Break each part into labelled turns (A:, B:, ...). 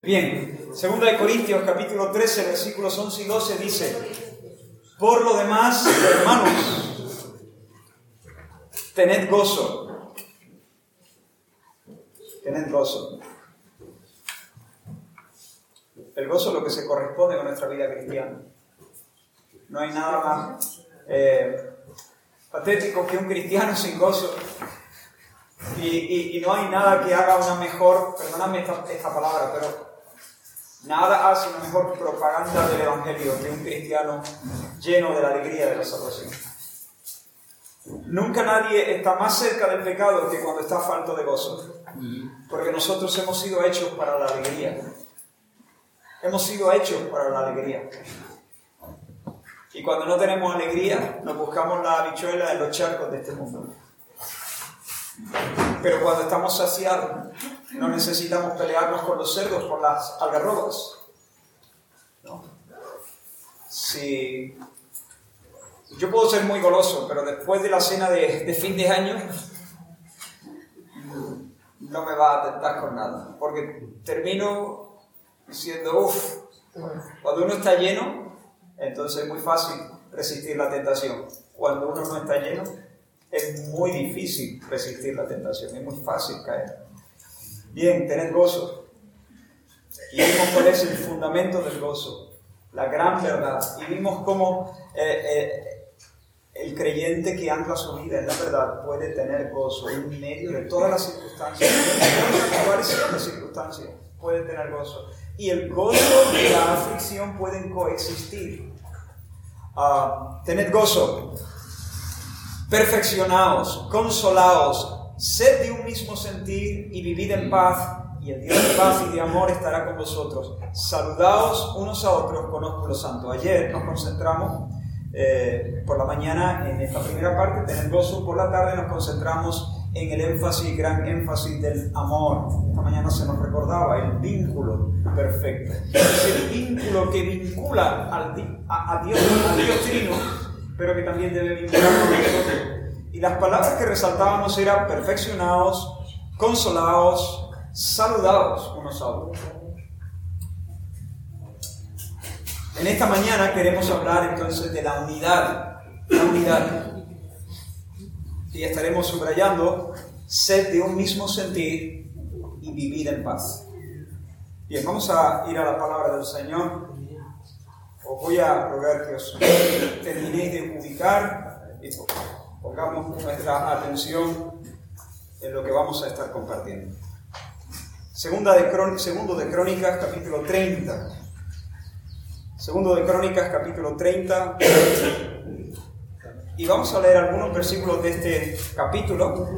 A: Bien, segunda de Corintios capítulo 13, versículos 11 y 12 dice, por lo demás, hermanos, tened gozo, tened gozo. El gozo es lo que se corresponde con nuestra vida cristiana. No hay nada más eh, patético que un cristiano sin gozo. Y, no hay nada que haga una mejor, perdóname esta palabra, pero Nada hace mejor propaganda del Evangelio que un cristiano lleno de la alegría de la salvación. Nunca nadie está más cerca del pecado que cuando está falto de gozo. Porque nosotros hemos sido hechos para la alegría. Hemos sido hechos para la alegría. Y cuando no tenemos alegría, nos buscamos la habichuela en los charcos de este mundo. Pero cuando estamos saciados, no necesitamos pelearnos con los cerdos por las algarrobas. Yo puedo ser muy goloso, pero después de la cena de, fin de año no me va a tentar con nada, porque termino diciendo, uff, cuando uno está lleno, entonces es muy fácil resistir la tentación. Cuando uno no está lleno, es muy difícil resistir la tentación, es muy fácil caer. Bien, tened gozo. Y vimos cuál es el fundamento del gozo, la gran verdad. Y vimos cómo eh, eh, el creyente que ancla su vida en la verdad puede tener gozo en medio de todas las circunstancias, cuáles sean las circunstancias, puede tener gozo. Y el gozo y la aflicción pueden coexistir. Uh, tened gozo perfeccionaos, consolaos, sed de un mismo sentir y vivid en paz, y el Dios de paz y de amor estará con vosotros. Saludaos unos a otros con ósculo santo. Ayer nos concentramos eh, por la mañana en esta primera parte, gozo, por la tarde nos concentramos en el énfasis, gran énfasis del amor. Esta mañana se nos recordaba el vínculo perfecto. El vínculo que vincula al, a, Dios, a Dios Trino pero que también debe vincular con nosotros. Y las palabras que resaltábamos eran perfeccionados, consolados, saludados unos a otros. En esta mañana queremos hablar entonces de la unidad, la unidad. Y estaremos subrayando ser de un mismo sentir y vivir en paz. Bien, vamos a ir a la palabra del Señor os voy a rogar que os terminéis de ubicar pongamos nuestra atención en lo que vamos a estar compartiendo. Segunda de segundo de Crónicas, capítulo 30. Segundo de Crónicas, capítulo 30. Y vamos a leer algunos versículos de este capítulo.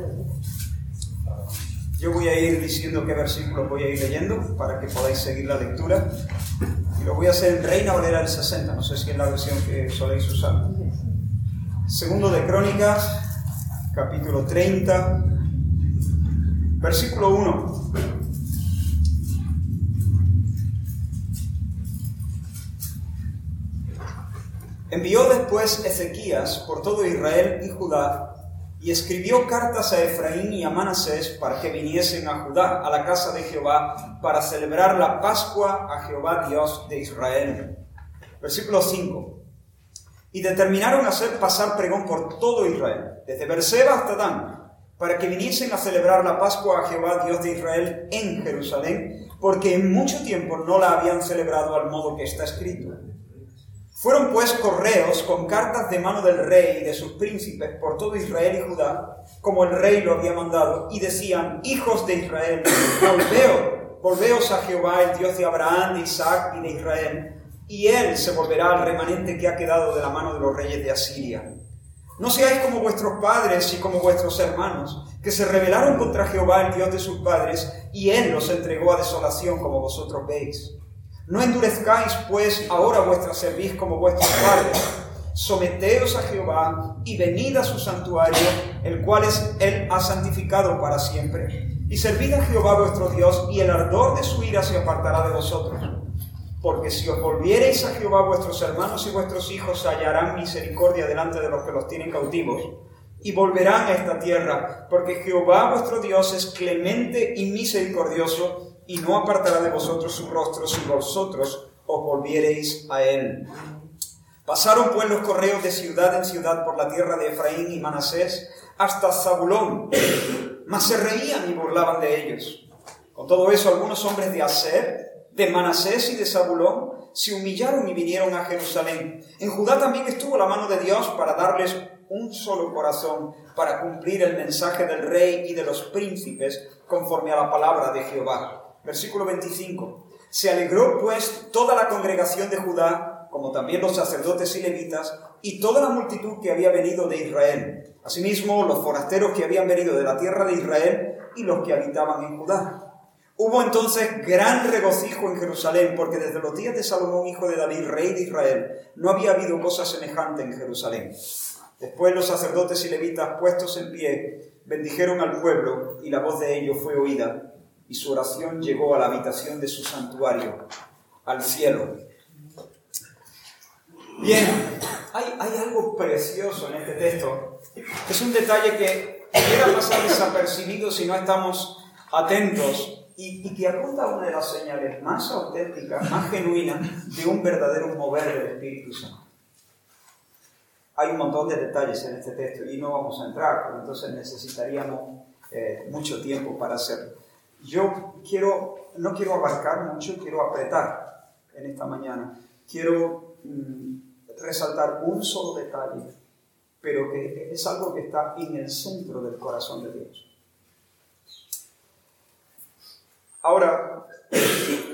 A: Yo voy a ir diciendo qué versículos voy a ir leyendo para que podáis seguir la lectura. Y lo voy a hacer en Reina Valera del 60, no sé si es la versión que soléis usar. Segundo de Crónicas, capítulo 30, versículo 1. Envió después Ezequías por todo Israel y Judá y escribió cartas a Efraín y a Manasés para que viniesen a Judá, a la casa de Jehová, para celebrar la Pascua a Jehová Dios de Israel. Versículo 5. Y determinaron hacer pasar pregón por todo Israel, desde Berseba hasta Dan, para que viniesen a celebrar la Pascua a Jehová Dios de Israel en Jerusalén, porque en mucho tiempo no la habían celebrado al modo que está escrito. Fueron pues correos con cartas de mano del rey y de sus príncipes por todo Israel y Judá, como el rey lo había mandado, y decían, hijos de Israel, volveos, volveos a Jehová, el Dios de Abraham, de Isaac y de Israel, y él se volverá al remanente que ha quedado de la mano de los reyes de Asiria. No seáis como vuestros padres y como vuestros hermanos, que se rebelaron contra Jehová, el Dios de sus padres, y él los entregó a desolación como vosotros veis. No endurezcáis pues ahora vuestra cerviz como vuestros padres. Someteos a Jehová y venid a su santuario, el cual es, él ha santificado para siempre. Y servid a Jehová vuestro Dios, y el ardor de su ira se apartará de vosotros. Porque si os volviereis a Jehová vuestros hermanos y vuestros hijos hallarán misericordia delante de los que los tienen cautivos, y volverán a esta tierra, porque Jehová vuestro Dios es clemente y misericordioso, y no apartará de vosotros su rostro si vosotros os volviereis a él. Pasaron pues los correos de ciudad en ciudad por la tierra de Efraín y Manasés hasta Zabulón, mas se reían y burlaban de ellos. Con todo eso, algunos hombres de Aser, de Manasés y de Zabulón se humillaron y vinieron a Jerusalén. En Judá también estuvo la mano de Dios para darles un solo corazón, para cumplir el mensaje del rey y de los príncipes conforme a la palabra de Jehová. Versículo 25. Se alegró pues toda la congregación de Judá, como también los sacerdotes y levitas, y toda la multitud que había venido de Israel. Asimismo, los forasteros que habían venido de la tierra de Israel y los que habitaban en Judá. Hubo entonces gran regocijo en Jerusalén, porque desde los días de Salomón, hijo de David, rey de Israel, no había habido cosa semejante en Jerusalén. Después los sacerdotes y levitas, puestos en pie, bendijeron al pueblo, y la voz de ellos fue oída, y su oración llegó a la habitación de su santuario, al cielo. Bien, hay, algo precioso en este texto. Es un detalle que pudiera pasar desapercibido si no estamos atentos y, que apunta a una de las señales más auténticas, más genuinas de un verdadero mover del Espíritu Santo. Hay un montón de detalles en este texto y no vamos a entrar, porque entonces necesitaríamos eh, mucho tiempo para hacerlo. Yo quiero, no quiero abarcar mucho, quiero apretar en esta mañana. Quiero mm, resaltar un solo detalle, pero que es algo que está en el centro del corazón de Dios. Ahora,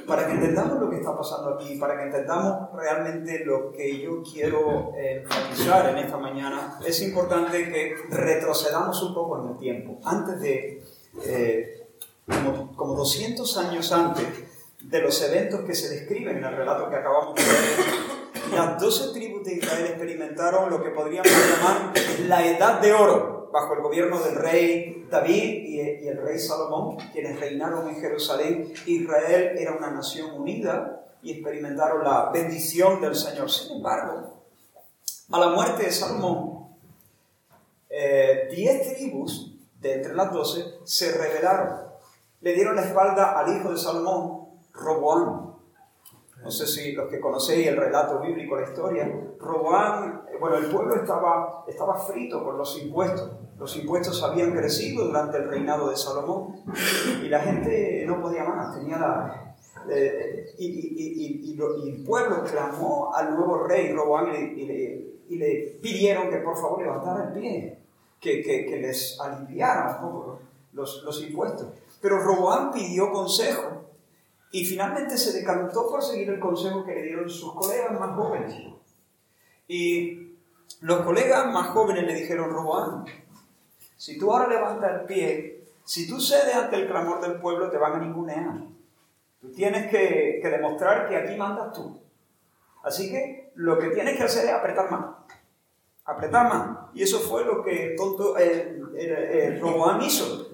A: para que entendamos lo que está pasando aquí, para que entendamos realmente lo que yo quiero eh, enfatizar en esta mañana, es importante que retrocedamos un poco en el tiempo. Antes de, eh, como, como 200 años antes de los eventos que se describen en el relato que acabamos de ver, las 12 tribus de Israel experimentaron lo que podríamos llamar la edad de oro bajo el gobierno del rey David y, el rey Salomón, quienes reinaron en Jerusalén, Israel era una nación unida y experimentaron la bendición del Señor. Sin embargo, a la muerte de Salomón, eh, diez tribus de entre las doce se rebelaron, le dieron la espalda al hijo de Salomón, Roboán. No sé si los que conocéis el relato bíblico, la historia, Roboán, eh, bueno, el pueblo estaba, estaba frito por los impuestos. Los impuestos habían crecido durante el reinado de Salomón y la gente no podía más, tenía la... Eh, y, el pueblo clamó al nuevo rey Roboán y, le, pidieron que por favor levantara el pie, que, que, les aliviara un poco los, los impuestos. Pero Roboán pidió consejo y finalmente se decantó por seguir el consejo que le dieron sus colegas más jóvenes. Y los colegas más jóvenes le dijeron, Roboán, si tú ahora levantas el pie, si tú cedes ante el clamor del pueblo, te van a ningunear. Tú tienes que, demostrar que aquí mandas tú. Así que lo que tienes que hacer es apretar más. Apretar más. Y eso fue lo que tonto, Roboán hizo.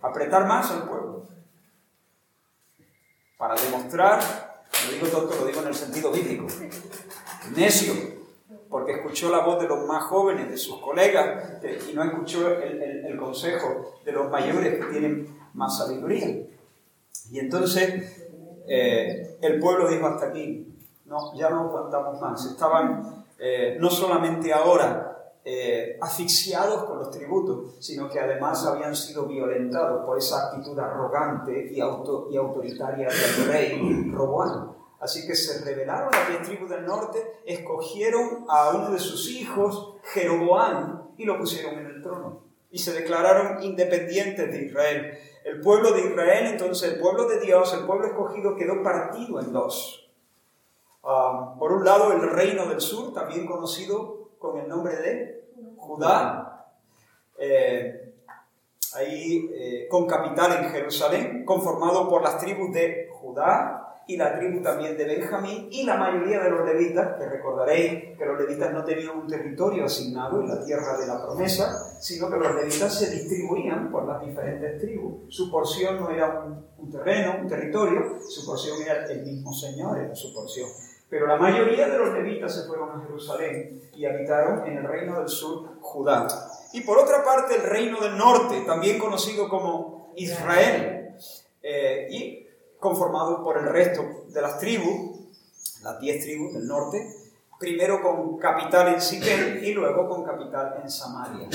A: Apretar más al pueblo. Para demostrar, lo digo tonto, lo digo en el sentido bíblico. Necio porque escuchó la voz de los más jóvenes, de sus colegas, y no escuchó el, consejo de los mayores que tienen más sabiduría. Y entonces eh, el pueblo dijo hasta aquí, no, ya no aguantamos más. Estaban eh, no solamente ahora eh, asfixiados con los tributos, sino que además habían sido violentados por esa actitud arrogante y, auto, y autoritaria del rey Roboán. Así que se rebelaron las tribus del norte, escogieron a uno de sus hijos, Jeroboam, y lo pusieron en el trono. Y se declararon independientes de Israel. El pueblo de Israel, entonces el pueblo de Dios, el pueblo escogido, quedó partido en dos. Ah, por un lado, el reino del sur, también conocido con el nombre de Judá, eh, ahí eh, con capital en Jerusalén, conformado por las tribus de Judá, y la tribu también de Benjamín y la mayoría de los levitas, que recordaréis que los levitas no tenían un territorio asignado en la tierra de la promesa, sino que los levitas se distribuían por las diferentes tribus. Su porción no era un, terreno, un territorio, su porción era el mismo Señor, era su porción. Pero la mayoría de los levitas se fueron a Jerusalén y habitaron en el reino del sur, Judá. Y por otra parte, el reino del norte, también conocido como Israel, eh, y conformado por el resto de las tribus, las diez tribus del norte, primero con capital en Siquem y luego con capital en Samaria.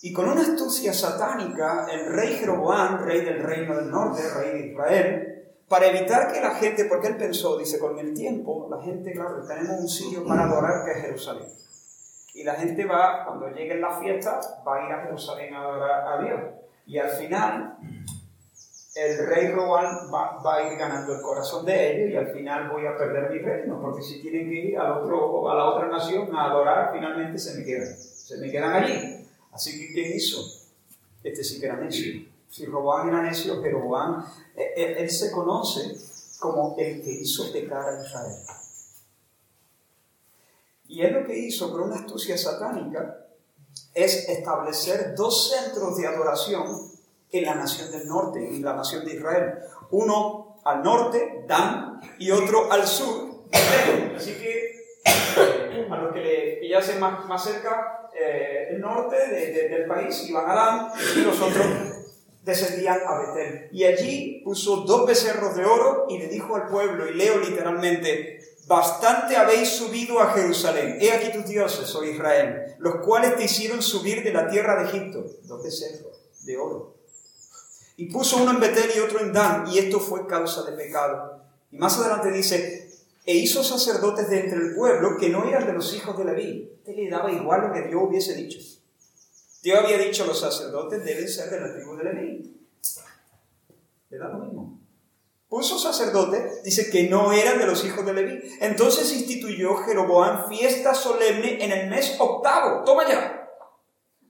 A: Y con una astucia satánica, el rey Jeroboam, rey del reino del norte, rey de Israel, para evitar que la gente, porque él pensó, dice, con el tiempo, la gente, claro, tenemos un sitio para adorar que es Jerusalén. Y la gente va, cuando lleguen las fiestas, va a ir a Jerusalén a adorar a Dios. Y al final, el rey Robán va, a ir ganando el corazón de ellos y al final voy a perder mi reino, porque si tienen que ir al otro, a la otra nación a adorar, finalmente se me quedan, se me quedan allí. Así que, ¿qué hizo? Este sí que era necio. Si Robán era necio, Robán, él, eh, eh, él se conoce como el que hizo pecar a Israel. Y él lo que hizo con una astucia satánica es establecer dos centros de adoración en la nación del norte, en la nación de Israel. Uno al norte, Dan, y otro al sur, Así que a los que le pillasen más, más cerca, eh, el norte del país iban a Dan y los otros descendían a Betel. Y allí puso dos becerros de oro y le dijo al pueblo, y leo literalmente, bastante habéis subido a Jerusalén. He aquí tus dioses, oh Israel, los cuales te hicieron subir de la tierra de Egipto. Dos becerros de oro. Y puso uno en Betel y otro en Dan, y esto fue causa de pecado. Y más adelante dice, e hizo sacerdotes de entre el pueblo que no eran de los hijos de Leví. Te le daba igual lo que Dios hubiese dicho. Dios había dicho, los sacerdotes deben ser de la tribu de Leví. Le da lo mismo. Puso sacerdotes, dice que no eran de los hijos de Leví. Entonces instituyó Jeroboam fiesta solemne en el mes octavo. Toma ya.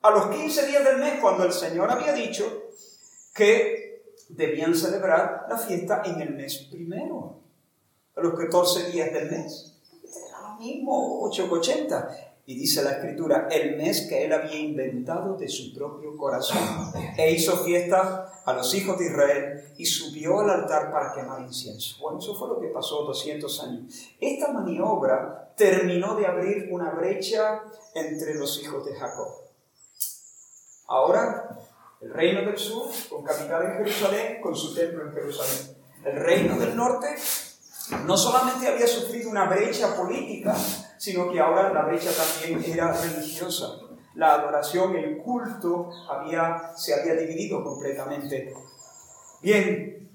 A: A los 15 días del mes, cuando el Señor había dicho que debían celebrar la fiesta en el mes primero, a los 14 días del mes. Era lo mismo, 880. Y dice la escritura, el mes que él había inventado de su propio corazón. E hizo fiesta a los hijos de Israel y subió al altar para quemar incienso. Bueno, eso fue lo que pasó 200 años. Esta maniobra terminó de abrir una brecha entre los hijos de Jacob. Ahora el reino del sur, con capital en Jerusalén, con su templo en Jerusalén. El reino del norte no solamente había sufrido una brecha política, sino que ahora la brecha también era religiosa. La adoración, el culto había, se había dividido completamente. Bien,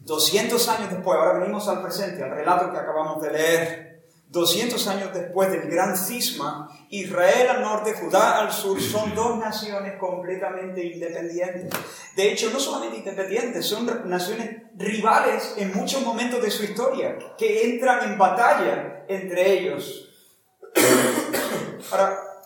A: 200 años después, ahora venimos al presente, al relato que acabamos de leer. 200 años después del gran cisma, Israel al norte, Judá al sur, son dos naciones completamente independientes. De hecho, no solamente independientes, son naciones rivales en muchos momentos de su historia, que entran en batalla entre ellos. Ahora,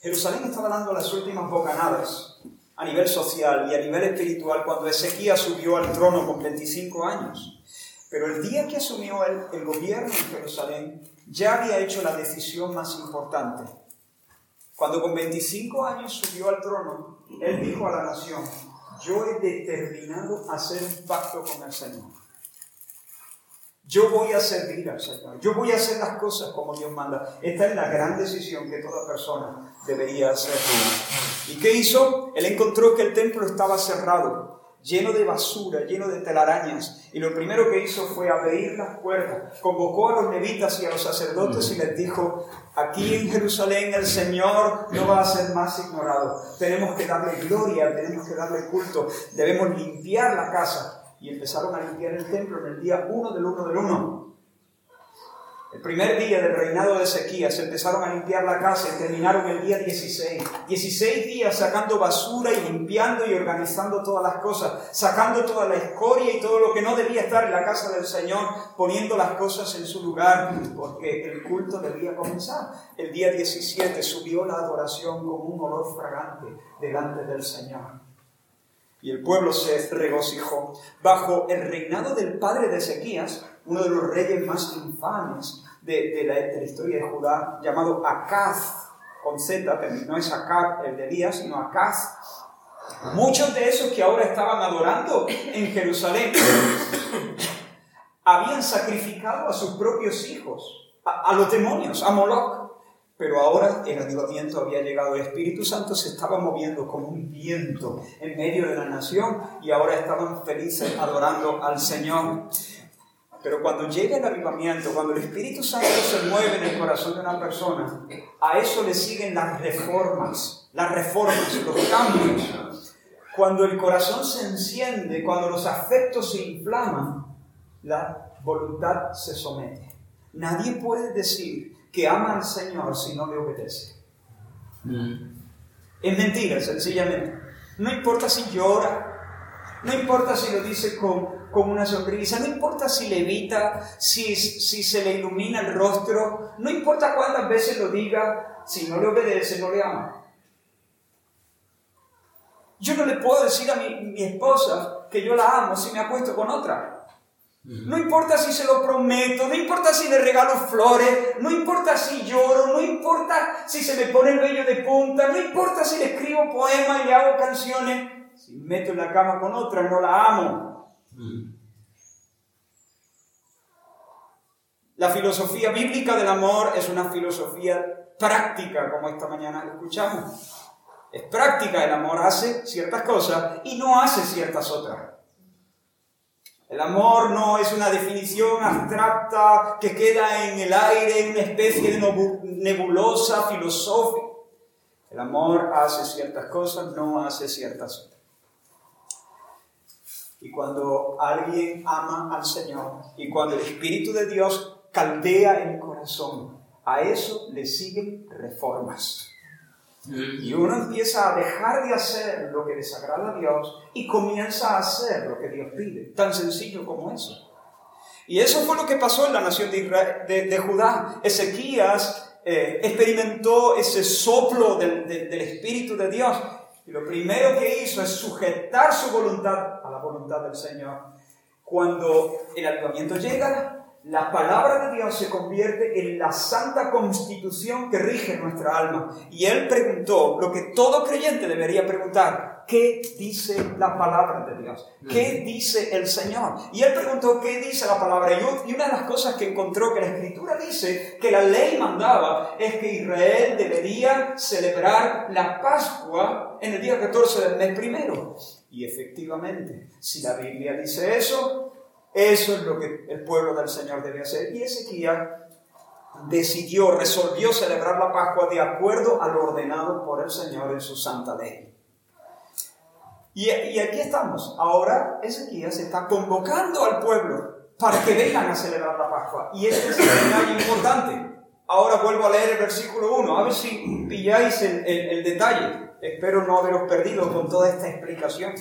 A: Jerusalén estaba dando las últimas bocanadas a nivel social y a nivel espiritual cuando Ezequías subió al trono con 25 años. Pero el día que asumió el, gobierno en Jerusalén, ya había hecho la decisión más importante. Cuando con 25 años subió al trono, él dijo a la nación, yo he determinado hacer un pacto con el Señor. Yo voy a servir al Señor. Yo voy a hacer las cosas como Dios manda. Esta es la gran decisión que toda persona debería hacer. ¿Y qué hizo? Él encontró que el templo estaba cerrado lleno de basura, lleno de telarañas. Y lo primero que hizo fue abrir las puertas. Convocó a los levitas y a los sacerdotes y les dijo, aquí en Jerusalén el Señor no va a ser más ignorado. Tenemos que darle gloria, tenemos que darle culto, debemos limpiar la casa. Y empezaron a limpiar el templo en el día uno del uno del uno. El primer día del reinado de Ezequías empezaron a limpiar la casa y terminaron el día 16. 16 días sacando basura y limpiando y organizando todas las cosas, sacando toda la escoria y todo lo que no debía estar en la casa del Señor, poniendo las cosas en su lugar, porque el culto debía comenzar. El día 17 subió la adoración como un olor fragante delante del Señor. Y el pueblo se regocijó. Bajo el reinado del padre de Ezequías, uno de los reyes más infames de, la, historia de Judá, llamado Acaz, con Z, no es Acaz el de Elías, sino Acaz. Muchos de esos que ahora estaban adorando en Jerusalén habían sacrificado a sus propios hijos, a, los demonios, a Moloch. Pero ahora el avivamiento había llegado, el Espíritu Santo se estaba moviendo como un viento en medio de la nación y ahora estaban felices adorando al Señor. Pero cuando llega el avivamiento, cuando el Espíritu Santo se mueve en el corazón de una persona, a eso le siguen las reformas, las reformas, los cambios. Cuando el corazón se enciende, cuando los afectos se inflaman, la voluntad se somete. Nadie puede decir que ama al Señor si no le obedece. Mm. Es mentira, sencillamente. No importa si llora, no importa si lo dice con, con una sonrisa, no importa si le evita, si, si se le ilumina el rostro, no importa cuántas veces lo diga, si no le obedece, no le ama. Yo no le puedo decir a mi, mi esposa que yo la amo si me acuesto con otra. No importa si se lo prometo, no importa si le regalo flores, no importa si lloro, no importa si se me pone el vello de punta, no importa si le escribo poemas y le hago canciones. Si me meto en la cama con otra, no la amo. La filosofía bíblica del amor es una filosofía práctica, como esta mañana escuchamos. Es práctica, el amor hace ciertas cosas y no hace ciertas otras. El amor no es una definición abstracta que queda en el aire, en una especie de nebulosa filosófica. El amor hace ciertas cosas, no hace ciertas otras. Y cuando alguien ama al Señor y cuando el Espíritu de Dios caldea el corazón, a eso le siguen reformas. Y uno empieza a dejar de hacer lo que desagrada a Dios y comienza a hacer lo que Dios pide. Tan sencillo como eso. Y eso fue lo que pasó en la nación de, Judá. Ezequías eh, experimentó ese soplo del, del Espíritu de Dios. Y lo primero que hizo es sujetar su voluntad a la voluntad del Señor. Cuando el avivamiento llega, la palabra de Dios se convierte en la santa constitución que rige nuestra alma. Y él preguntó lo que todo creyente debería preguntar, ¿qué dice la palabra de Dios? ¿Qué dice el Señor? Y él preguntó, ¿qué dice la palabra? Y una de las cosas que encontró que la escritura dice, que la ley mandaba, es que Israel debería celebrar la Pascua en el día 14 del mes primero. Y efectivamente, si la Biblia dice eso, eso es lo que el pueblo del Señor debe hacer. Y Ezequiel decidió, resolvió celebrar la Pascua de acuerdo a lo ordenado por el Señor en su santa ley. Y, aquí estamos. Ahora Ezequiel se está convocando al pueblo para que vengan a celebrar la Pascua. Y este es un detalle importante. Ahora vuelvo a leer el versículo 1, a ver si pilláis el, el detalle. Espero no haberos perdido con toda esta explicación,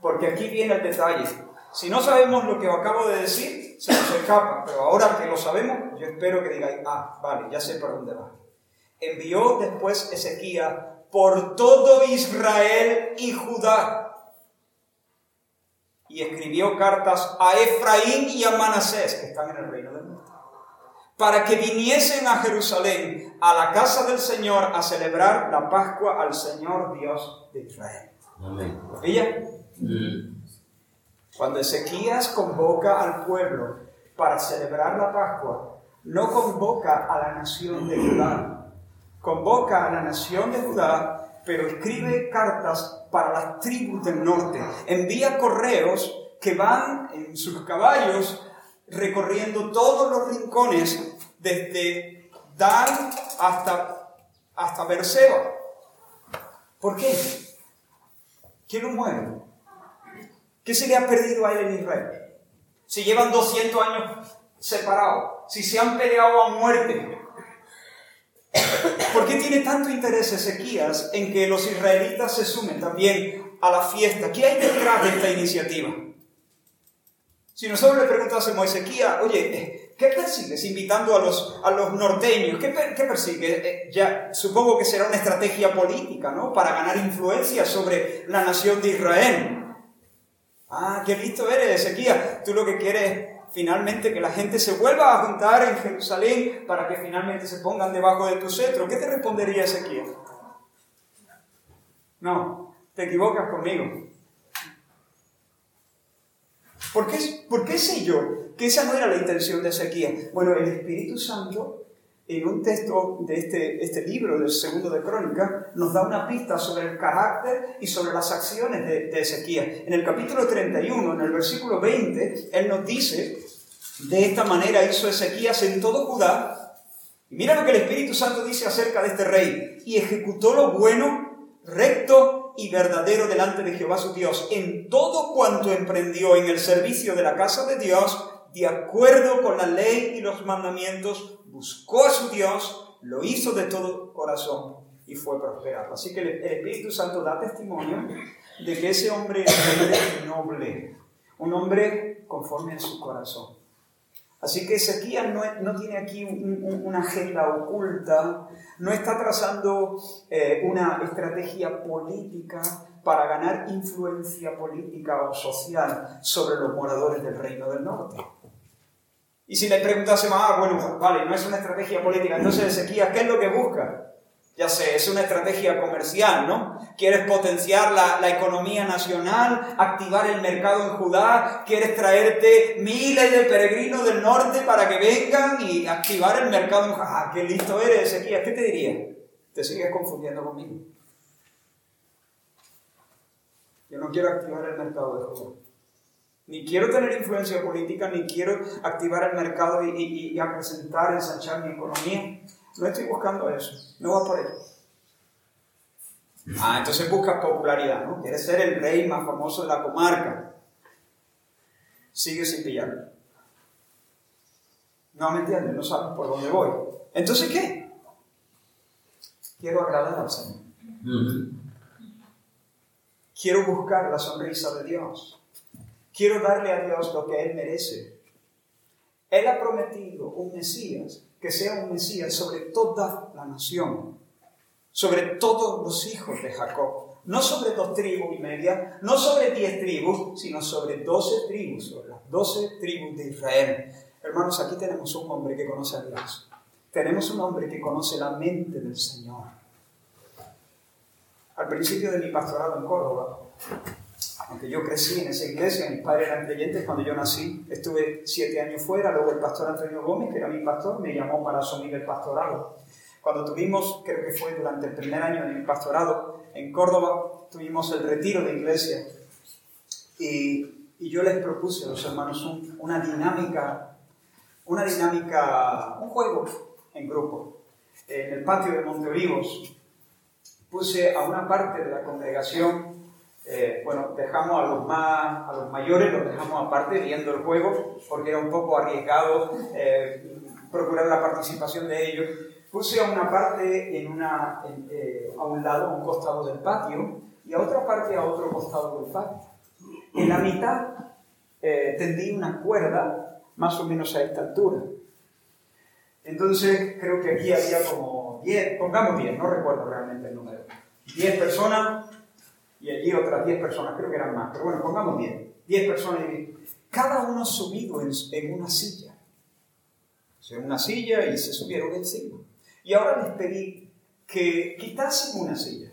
A: porque aquí viene el detalle. Si no sabemos lo que acabo de decir, se nos escapa, pero ahora que lo sabemos, yo espero que digáis, ah, vale, ya sé por dónde va. Envió después Ezequiel por todo Israel y Judá y escribió cartas a Efraín y a Manasés, que están en el reino del norte, para que viniesen a Jerusalén, a la casa del Señor, a celebrar la Pascua al Señor Dios de Israel. Amén. Cuando Ezequías convoca al pueblo para celebrar la Pascua, no convoca a la nación de Judá, convoca a la nación de Judá, pero escribe cartas para las tribus del norte, envía correos que van en sus caballos recorriendo todos los rincones desde Dan hasta, hasta Berseba. ¿Por qué? ¿Quién lo mueve? ¿Qué se le ha perdido a él en Israel? Si llevan 200 años separados, si se han peleado a muerte. ¿Por qué tiene tanto interés Ezequías en que los israelitas se sumen también a la fiesta? ¿Qué hay detrás de esta iniciativa? Si nosotros le preguntásemos a Ezequías, oye, ¿qué persigues invitando a los, a los norteños? ¿Qué, qué persigues? Eh, supongo que será una estrategia política, ¿no? Para ganar influencia sobre la nación de Israel. Ah, qué listo eres, Ezequiel. Tú lo que quieres es finalmente que la gente se vuelva a juntar en Jerusalén para que finalmente se pongan debajo de tu cetro. ¿Qué te respondería Ezequiel? No, te equivocas conmigo. ¿Por qué, ¿Por qué sé yo que esa no era la intención de Ezequiel? Bueno, el Espíritu Santo en un texto de este, este libro, del segundo de Crónica, nos da una pista sobre el carácter y sobre las acciones de, de Ezequías. En el capítulo 31, en el versículo 20, él nos dice, de esta manera hizo Ezequías en todo Judá. Mira lo que el Espíritu Santo dice acerca de este rey. Y ejecutó lo bueno, recto y verdadero delante de Jehová su Dios, en todo cuanto emprendió en el servicio de la casa de Dios, de acuerdo con la ley y los mandamientos buscó a su Dios, lo hizo de todo corazón y fue prosperado. Así que el Espíritu Santo da testimonio de que ese hombre es noble, un hombre conforme a su corazón. Así que Ezequiel no, no tiene aquí una agenda oculta, no está trazando eh, una estrategia política para ganar influencia política o social sobre los moradores del reino del norte. Y si le preguntásemos, ah, bueno, vale, no es una estrategia política, entonces Ezequías, ¿qué es lo que busca? Ya sé, es una estrategia comercial, ¿no? Quieres potenciar la, la, economía nacional, activar el mercado en Judá, quieres traerte miles de peregrinos del norte para que vengan y activar el mercado en Judá. Ah, qué listo eres, Ezequías, ¿qué te diría? Te sigues confundiendo conmigo. Yo no quiero activar el mercado de Judá. Ni quiero tener influencia política, ni quiero activar el mercado y, y, y acrecentar, ensanchar mi economía. No estoy buscando eso. No va por ello. Ah, entonces buscas popularidad, ¿no? Quieres ser el rey más famoso de la comarca. Sigue sin pillarlo. No me entiendes, no sabes por dónde voy. Entonces, ¿qué? Quiero agradar al Señor. Quiero buscar la sonrisa de Dios. Quiero darle a Dios lo que Él merece. Él ha prometido un Mesías que sea un Mesías sobre toda la nación, sobre todos los hijos de Jacob. No sobre dos tribus y media, no sobre diez tribus, sino sobre doce tribus, sobre las doce tribus de Israel. Hermanos, aquí tenemos un hombre que conoce a Dios. Tenemos un hombre que conoce la mente del Señor. Al principio de mi pastorado en Córdoba, aunque yo crecí en esa iglesia, mis padres eran creyentes cuando yo nací, estuve siete años fuera, luego el pastor Antonio Gómez, que era mi pastor, me llamó para asumir el pastorado. Cuando tuvimos, creo que fue durante el primer año de mi pastorado en Córdoba, tuvimos el retiro de iglesia y, y yo les propuse a los hermanos una dinámica, una dinámica, un juego en grupo. En el patio de Monte Olivos puse a una parte de la congregación eh, bueno, dejamos a los, más, a los mayores, los dejamos aparte viendo el juego, porque era un poco arriesgado eh, procurar la participación de ellos. Puse a una parte en una, eh, a un lado, a un costado del patio, y a otra parte a otro costado del patio. En la mitad tendí una cuerda más o menos a esta altura. Entonces creo que aquí había como 10, pongamos 10, no recuerdo realmente el número. 10 personas y allí otras 10 personas, creo que eran más, pero bueno, pongamos 10, 10 personas cada uno subido en, en una silla. En una silla y se subieron encima. Y ahora les pedí que quitasen una silla.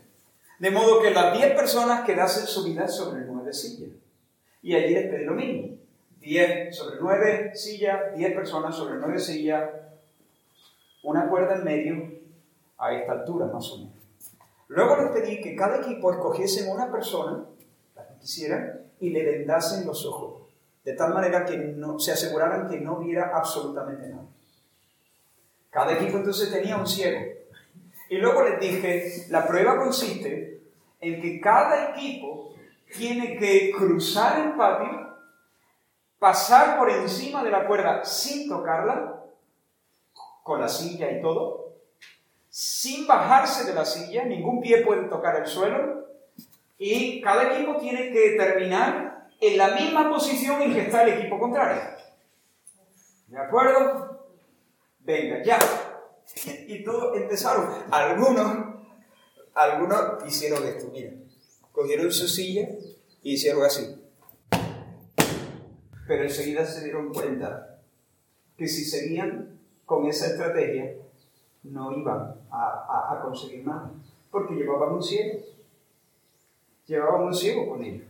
A: De modo que las 10 personas quedasen subidas sobre 9 sillas. Y allí les pedí lo mismo. 10 sobre 9 sillas, 10 personas sobre 9 sillas, una cuerda en medio, a esta altura más o menos. Luego les pedí que cada equipo escogiese una persona, la que quisieran, y le vendasen los ojos, de tal manera que no, se aseguraran que no viera absolutamente nada. Cada equipo entonces tenía un ciego. Y luego les dije, la prueba consiste en que cada equipo tiene que cruzar el patio, pasar por encima de la cuerda sin tocarla, con la silla y todo, sin bajarse de la silla, ningún pie puede tocar el suelo, y cada equipo tiene que terminar en la misma posición en que está el equipo contrario. ¿De acuerdo? Venga, ya. Y todos empezaron. Algunos, algunos hicieron esto, mira. Cogieron su silla y hicieron así. Pero enseguida se dieron cuenta que si seguían con esa estrategia, no iban a, conseguir nada, porque llevaban un ciego. Llevaban un ciego con ellos.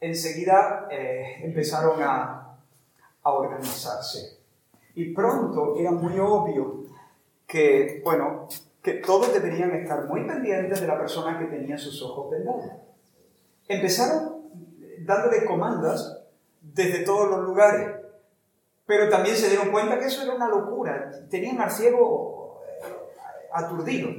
A: Enseguida eh, empezaron a, a organizarse. Y pronto era muy obvio que, bueno, que todos deberían estar muy pendientes de la persona que tenía sus ojos vendados. Empezaron dándole comandas desde todos los lugares, pero también se dieron cuenta que eso era una locura. Tenían al ciego eh, aturdido.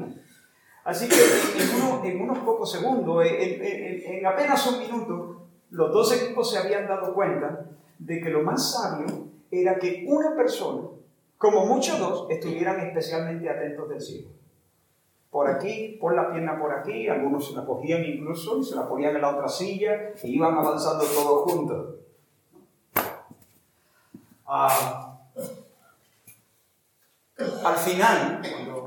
A: Así que en, unos pocos segundos, en, apenas un minuto, los dos equipos se habían dado cuenta de que lo más sabio era que una persona, como muchos dos, estuvieran especialmente atentos del cielo. Por aquí, por la pierna por aquí, algunos se la cogían incluso y se la ponían en la otra silla y iban avanzando todos juntos. Ah, al final,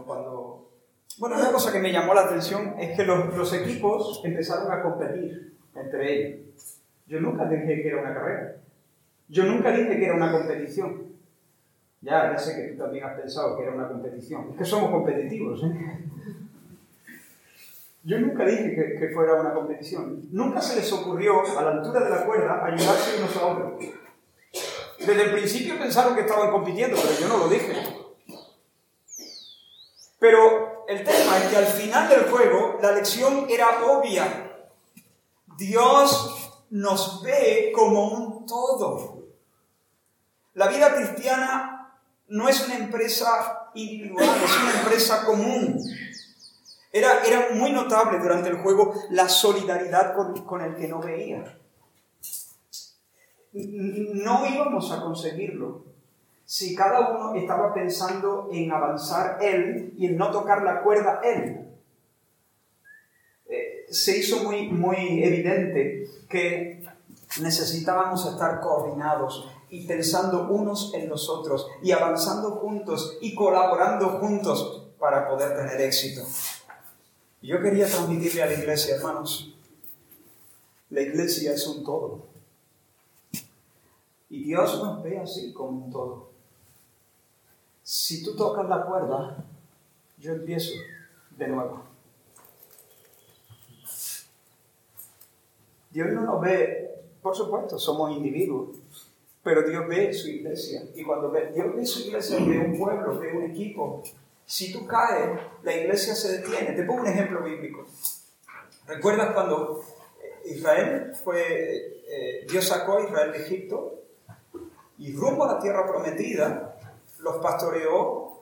A: cuando, Bueno, una cosa que me llamó la atención es que los, equipos empezaron a competir entre ellos. Yo nunca dije que era una carrera. Yo nunca dije que era una competición. Ya, ya sé que tú también has pensado que era una competición. Es que somos competitivos, ¿eh? Yo nunca dije que, que, fuera una competición. Nunca se les ocurrió, a la altura de la cuerda, ayudarse unos a otros. Desde el principio pensaron que estaban compitiendo, pero yo no lo dije. Pero el tema es que al final del juego la lección era obvia. Dios nos ve como un todo. La vida cristiana no es una empresa individual, es una empresa común. Era, era muy notable durante el juego la solidaridad con, con el que no veía. No íbamos a conseguirlo si cada uno estaba pensando en avanzar él y en no tocar la cuerda él. Eh, se hizo muy, muy evidente que necesitábamos estar coordinados y pensando unos en los otros y avanzando juntos y colaborando juntos para poder tener éxito. Yo quería transmitirle a la iglesia, hermanos, la iglesia es un todo. Y Dios nos ve así como un todo. Si tú tocas la cuerda, yo empiezo de nuevo. Dios no nos ve, por supuesto, somos individuos, pero Dios ve su iglesia. Y cuando ve, Dios ve su iglesia, ve un pueblo, ve un equipo, si tú caes, la iglesia se detiene. Te pongo un ejemplo bíblico. ¿Recuerdas cuando Israel fue, eh, Dios sacó a Israel de Egipto y rumbo a la tierra prometida los pastoreó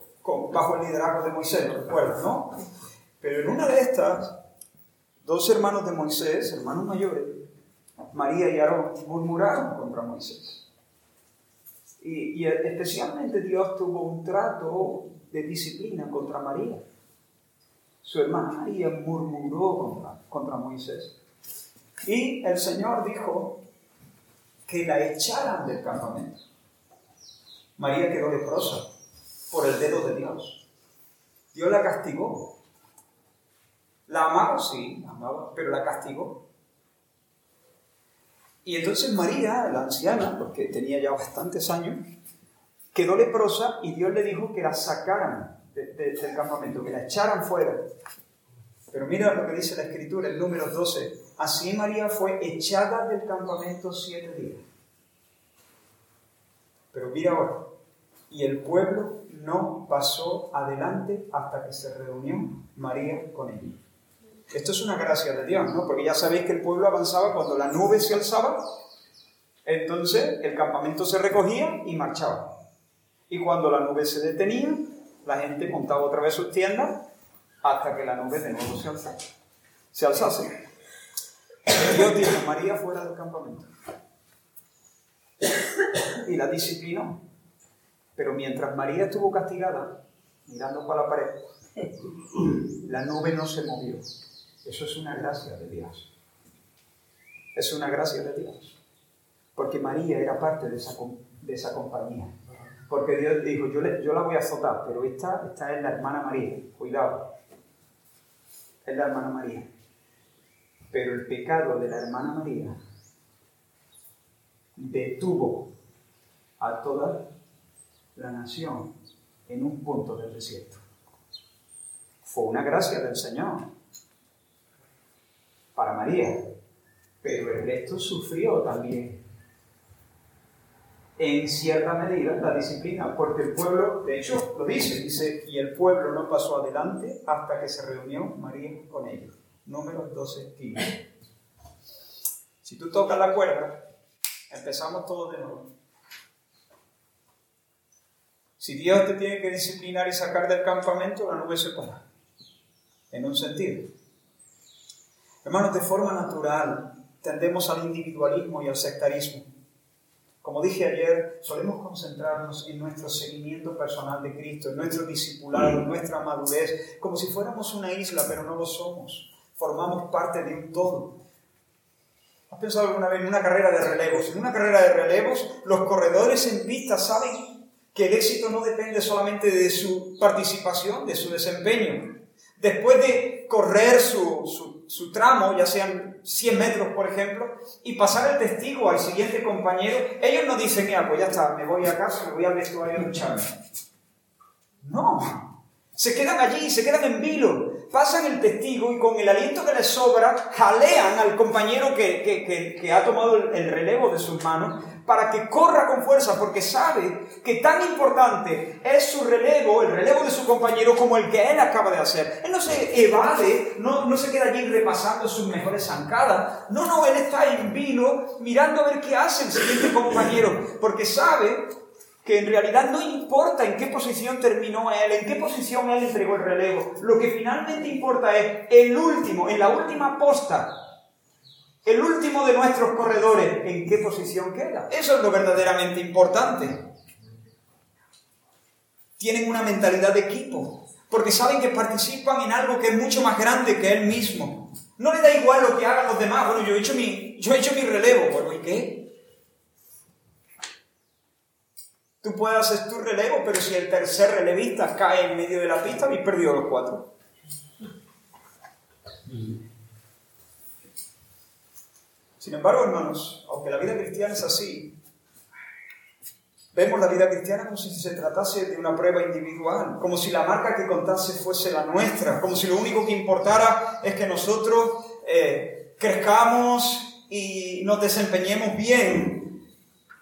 A: bajo el liderazgo de Moisés, ¿recuerdas, no? Pero en una de estas, dos hermanos de Moisés, hermanos mayores, María y Aarón, murmuraron contra Moisés. Y, especialmente Dios tuvo un trato de disciplina contra María. Su hermana María murmuró contra Moisés. Y el Señor dijo que la echaran del campamento. María quedó leprosa por el dedo de Dios. Dios la castigó. La amaba, sí, la amaba, pero la castigó. Y entonces María, la anciana, porque tenía ya bastantes años, quedó leprosa y Dios le dijo que la sacaran del campamento, que la echaran fuera. Pero mira lo que dice la escritura, el número 12. Así María fue echada del campamento siete días. Pero mira ahora, y el pueblo no pasó adelante hasta que se reunió María con ella. Esto es una gracia de Dios, ¿no? Porque ya sabéis que el pueblo avanzaba cuando la nube se alzaba, entonces el campamento se recogía y marchaba. Y cuando la nube se detenía, la gente montaba otra vez sus tiendas hasta que la nube de nuevo se. Se alzase. Dios dijo, María fuera del campamento. Y la disciplinó. Pero mientras María estuvo castigada, mirando para la pared, la nube no se movió. Eso es una gracia de Dios. Es una gracia de Dios. Porque María era parte de esa, de esa compañía. Porque Dios dijo, yo, yo la voy a azotar, pero esta, esta es la hermana María, cuidado. Es la hermana María. Pero el pecado de la hermana María detuvo a toda la nación en un punto del desierto. Fue una gracia del Señor para María, pero el resto sufrió también en cierta medida la disciplina, porque el pueblo, de hecho, lo dice, dice, y el pueblo no pasó adelante hasta que se reunió María con ellos. Número 12, 15. Si tú tocas la cuerda, empezamos todos de nuevo. Si Dios te tiene que disciplinar y sacar del campamento, la nube se pone. En un sentido. Hermanos, de forma natural tendemos al individualismo y al sectarismo. Como dije ayer, solemos concentrarnos en nuestro seguimiento personal de Cristo, en nuestro discipulado, en nuestra madurez, como si fuéramos una isla, pero no lo somos. Formamos parte de un todo. ¿Has pensado alguna vez en una carrera de relevos? En una carrera de relevos, los corredores en pista saben que el éxito no depende solamente de su participación, de su desempeño. Después de correr su, su, tramo, ya sean 100 metros, por ejemplo, y pasar el testigo al siguiente compañero, ellos no dicen, mira, pues ya está, me voy a casa, me voy al vestuario a ducharme. No, se quedan allí, se quedan en vilo, pasan el testigo y con el aliento que les sobra, jalean al compañero que, que, que, ha tomado el relevo de sus manos para que corra con fuerza, porque sabe que tan importante es su relevo, el relevo de su compañero, como el que él acaba de hacer. Él no se evade, no, no se queda allí repasando sus mejores zancadas. No, no, él está en vino mirando a ver qué hace el siguiente compañero, porque sabe que en realidad no importa en qué posición terminó él, en qué posición él entregó el relevo. Lo que finalmente importa es el último, en la última posta, el último de nuestros corredores, ¿en qué posición queda? Eso es lo verdaderamente importante. Tienen una mentalidad de equipo, porque saben que participan en algo que es mucho más grande que él mismo. No le da igual lo que hagan los demás. Bueno, yo he hecho mi, yo he hecho mi relevo. Bueno, ¿y qué? Tú puedes hacer tu relevo, pero si el tercer relevista cae en medio de la pista, habéis perdido los cuatro. Sin embargo, hermanos, aunque la vida cristiana es así, vemos la vida cristiana como si se tratase de una prueba individual, como si la marca que contase fuese la nuestra, como si lo único que importara es que nosotros eh, crezcamos y nos desempeñemos bien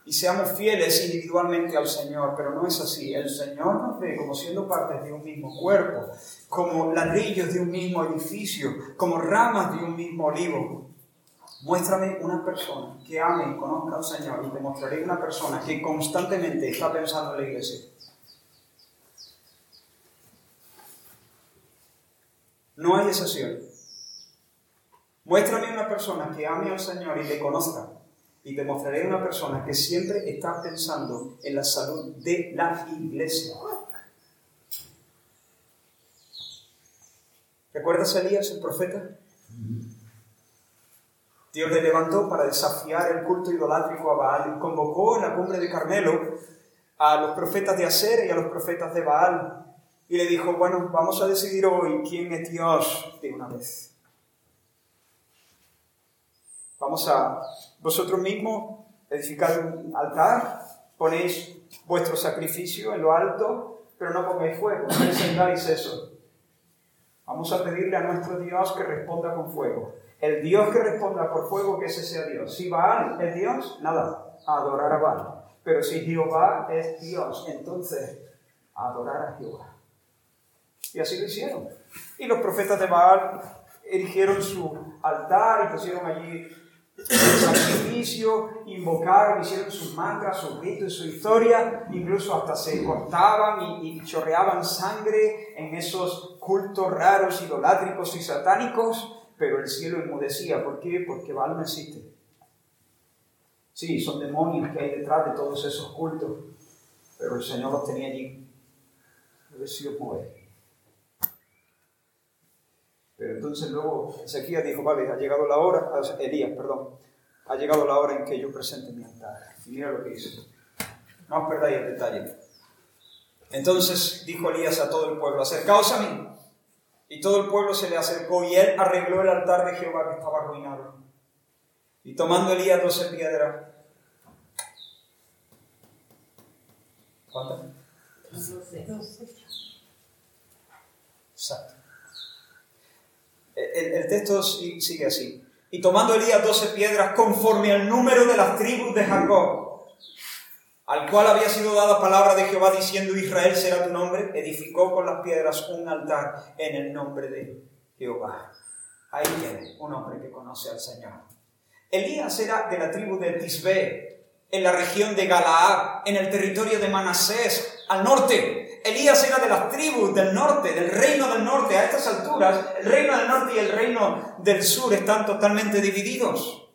A: y seamos fieles individualmente al Señor, pero no es así. El Señor nos ve como siendo parte de un mismo cuerpo, como ladrillos de un mismo edificio, como ramas de un mismo olivo. Muéstrame una persona que ame y conozca al Señor y te mostraré una persona que constantemente está pensando en la iglesia. No hay excepción. Muéstrame una persona que ame al Señor y le conozca. Y te mostraré una persona que siempre está pensando en la salud de la iglesia. ¿Recuerdas a Elías, el profeta? Dios le levantó para desafiar el culto idolátrico a Baal y convocó en la cumbre de Carmelo a los profetas de Aser y a los profetas de Baal y le dijo, bueno, vamos a decidir hoy quién es Dios de una vez. Vamos a vosotros mismos edificar un altar, ponéis vuestro sacrificio en lo alto, pero no pongáis fuego, no encendáis eso. Vamos a pedirle a nuestro Dios que responda con fuego. El Dios que responda por fuego, que ese sea Dios. Si Baal es Dios, nada, adorar a Baal. Pero si Jehová es Dios, entonces adorar a Jehová. Y así lo hicieron. Y los profetas de Baal erigieron su altar y pusieron allí el sacrificio, invocaron, hicieron sus mantras, sus ritos y su historia, incluso hasta se cortaban y chorreaban sangre en esos cultos raros, idolátricos y satánicos pero el cielo enmudecía. ¿Por qué? Porque Baal no existe. Sí, son demonios que hay detrás de todos esos cultos, pero el Señor los tenía allí. Decidió mover. Pero entonces luego Ezequiel dijo, vale, ha llegado la hora, ah, Elías, perdón, ha llegado la hora en que yo presente mi altar. Y mira lo que hizo. No os perdáis el detalle. Entonces dijo Elías a todo el pueblo, acercaos a mí. Y todo el pueblo se le acercó y él arregló el altar de Jehová que estaba arruinado. Y tomando Elías doce piedras. ¿Cuántas? Exacto. El, el, texto sigue así. Y tomando Elías doce piedras conforme al número de las tribus de Jacob, al cual había sido dada palabra de Jehová diciendo, Israel será tu nombre, edificó con las piedras un altar en el nombre de Jehová. Ahí tiene un hombre que conoce al Señor. Elías era de la tribu de Tisbe, en la región de Galaad, en el territorio de Manasés, al norte. Elías era de las tribus del norte, del reino del norte. A estas alturas, el reino del norte y el reino del sur están totalmente divididos.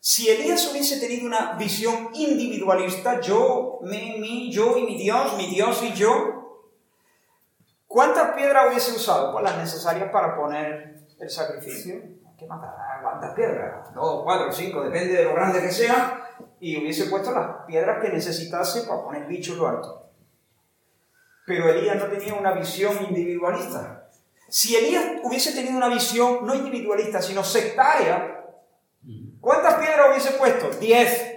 A: Si Elías hubiese tenido una visión individualista, yo, mi, mi, yo y mi Dios, mi Dios y yo, ¿cuántas piedras hubiese usado? Pues las necesarias para poner el sacrificio. ¿Qué matará? ¿Cuántas piedras? Dos, cuatro, cinco, depende de lo grande que sea. Y hubiese puesto las piedras que necesitase para poner bicho lo alto. Pero Elías no tenía una visión individualista. Si Elías hubiese tenido una visión no individualista, sino sectaria, ¿cuántas piedras hubiese puesto? Diez.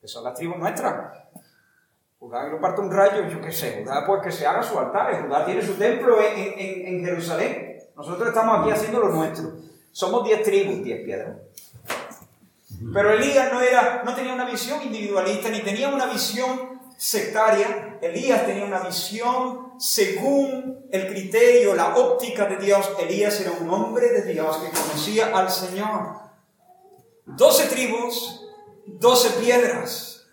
A: Que son las tribus nuestras. Judá que parte un rayo, yo qué sé, Judá pues que se haga su altar, Judá tiene su templo en, en Jerusalén. Nosotros estamos aquí haciendo lo nuestro. Somos diez tribus, diez piedras. Pero Elías no, era, no tenía una visión individualista, ni tenía una visión sectaria. Elías tenía una visión según el criterio, la óptica de Dios. Elías era un hombre de Dios que conocía al Señor. Doce tribus, doce piedras.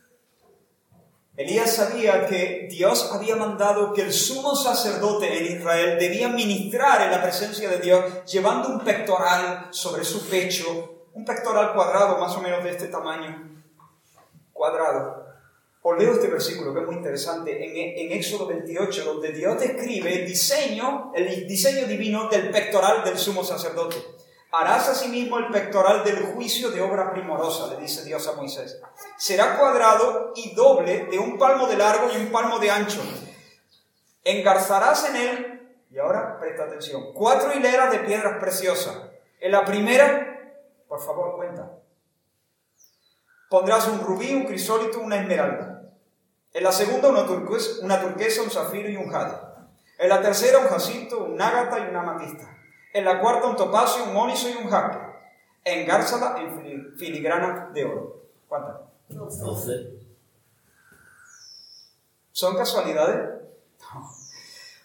A: Elías sabía que Dios había mandado que el sumo sacerdote en Israel debía ministrar en la presencia de Dios llevando un pectoral sobre su pecho, un pectoral cuadrado más o menos de este tamaño, cuadrado. Os leo este versículo que es muy interesante en, en Éxodo 28, donde Dios describe el diseño, el diseño divino del pectoral del sumo sacerdote. Harás asimismo el pectoral del juicio de obra primorosa, le dice Dios a Moisés. Será cuadrado y doble de un palmo de largo y un palmo de ancho. Engarzarás en él, y ahora presta atención, cuatro hileras de piedras preciosas. En la primera, por favor, cuenta. Pondrás un rubí, un crisólito, una esmeralda. En la segunda, una turquesa, una turquesa un zafiro y un jade. En la tercera, un jacinto, un ágata y una amatista. En la cuarta un topacio, un móniso y un jaspe. Engárzala en filigrana de oro. ¿Cuántas? Doce. ¿Son casualidades? No.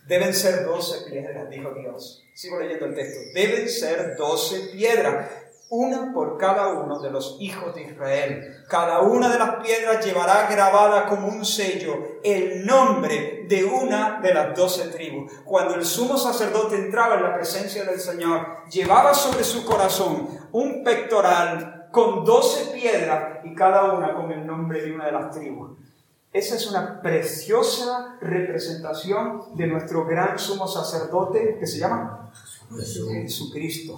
A: Deben ser doce piedras, dijo Dios. Sigo leyendo el texto. Deben ser doce piedras una por cada uno de los hijos de Israel. Cada una de las piedras llevará grabada como un sello el nombre de una de las doce tribus. Cuando el sumo sacerdote entraba en la presencia del Señor, llevaba sobre su corazón un pectoral con doce piedras y cada una con el nombre de una de las tribus. Esa es una preciosa representación de nuestro gran sumo sacerdote que se llama Jesucristo.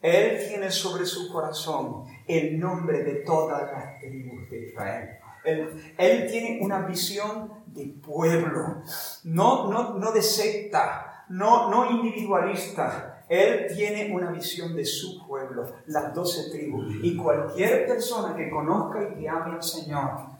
A: Él tiene sobre su corazón el nombre de todas las tribus de Israel. Él, tiene una visión de pueblo, no, no, no de secta, no, no individualista. Él tiene una visión de su pueblo, las doce tribus. Y cualquier persona que conozca y que ame al Señor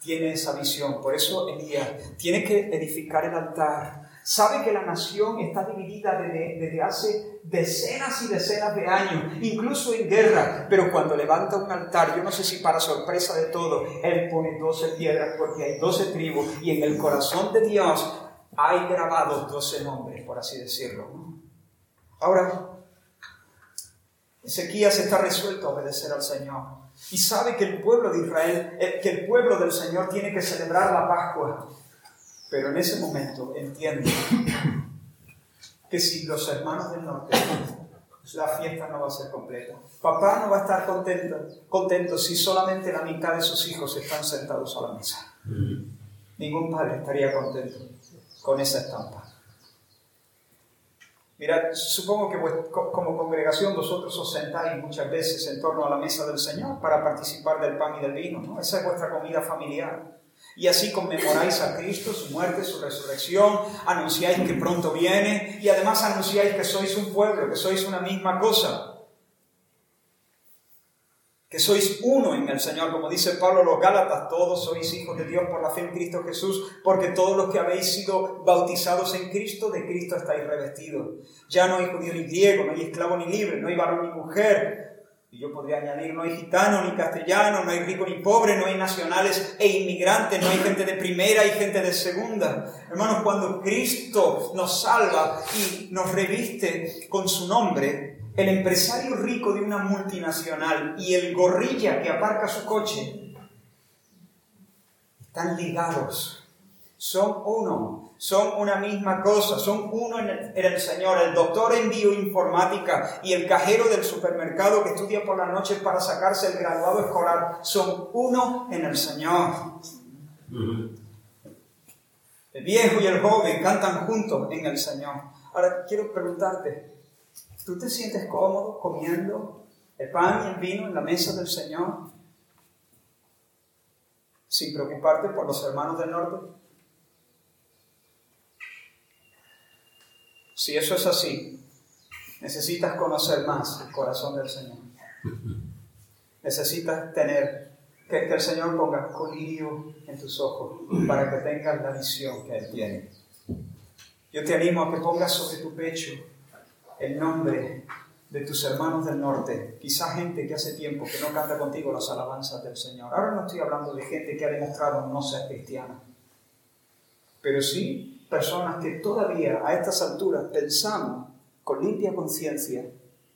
A: tiene esa visión. Por eso Elías tiene que edificar el altar sabe que la nación está dividida desde, hace decenas y decenas de años, incluso en guerra, pero cuando levanta un altar, yo no sé si para sorpresa de todo, él pone doce piedras porque hay doce tribus y en el corazón de Dios hay grabados doce nombres, por así decirlo. Ahora, Ezequías está resuelto a obedecer al Señor. Y sabe que el pueblo de Israel, eh, que el pueblo del Señor tiene que celebrar la Pascua pero en ese momento entiende que si los hermanos del norte, la fiesta no va a ser completa. Papá no va a estar contento, contento si solamente la mitad de sus hijos están sentados a la mesa. Ningún padre estaría contento con esa estampa. Mira, supongo que como congregación vosotros os sentáis muchas veces en torno a la mesa del Señor para participar del pan y del vino, ¿no? Esa es vuestra comida familiar. Y así conmemoráis a Cristo, su muerte, su resurrección, anunciáis que pronto viene y además anunciáis que sois un pueblo, que sois una misma cosa, que sois uno en el Señor, como dice Pablo los Gálatas, todos sois hijos de Dios por la fe en Cristo Jesús, porque todos los que habéis sido bautizados en Cristo, de Cristo estáis revestidos. Ya no hay judío ni griego, no hay esclavo ni libre, no hay varón ni mujer, Y yo podría añadir, no hay gitano ni castellano, no hay rico ni pobre, no hay nacionales e inmigrantes, no hay gente de primera y gente de segunda. Hermanos, cuando Cristo nos salva y nos reviste con su nombre, el empresario rico de una multinacional y el gorrilla que aparca su coche están ligados, son uno, son una misma cosa, son uno en el, Señor. El doctor en bioinformática y el cajero del supermercado que estudia por la noche para sacarse el graduado escolar son uno en el Señor. El viejo y el joven cantan juntos en el Señor. Ahora quiero preguntarte, ¿tú te sientes cómodo comiendo el pan y el vino en la mesa del Señor? Sin preocuparte por los hermanos del norte. Si eso es así, necesitas conocer más el corazón del Señor. Necesitas tener, que, el Señor ponga colirio en tus ojos para que tengas la visión que Él tiene. Yo te animo a que pongas sobre tu pecho el nombre de tus hermanos del norte, quizá gente que hace tiempo que no canta contigo las alabanzas del Señor. Ahora no estoy hablando de gente que ha demostrado no ser cristiana, pero sí personas que todavía a estas alturas pensamos con limpia conciencia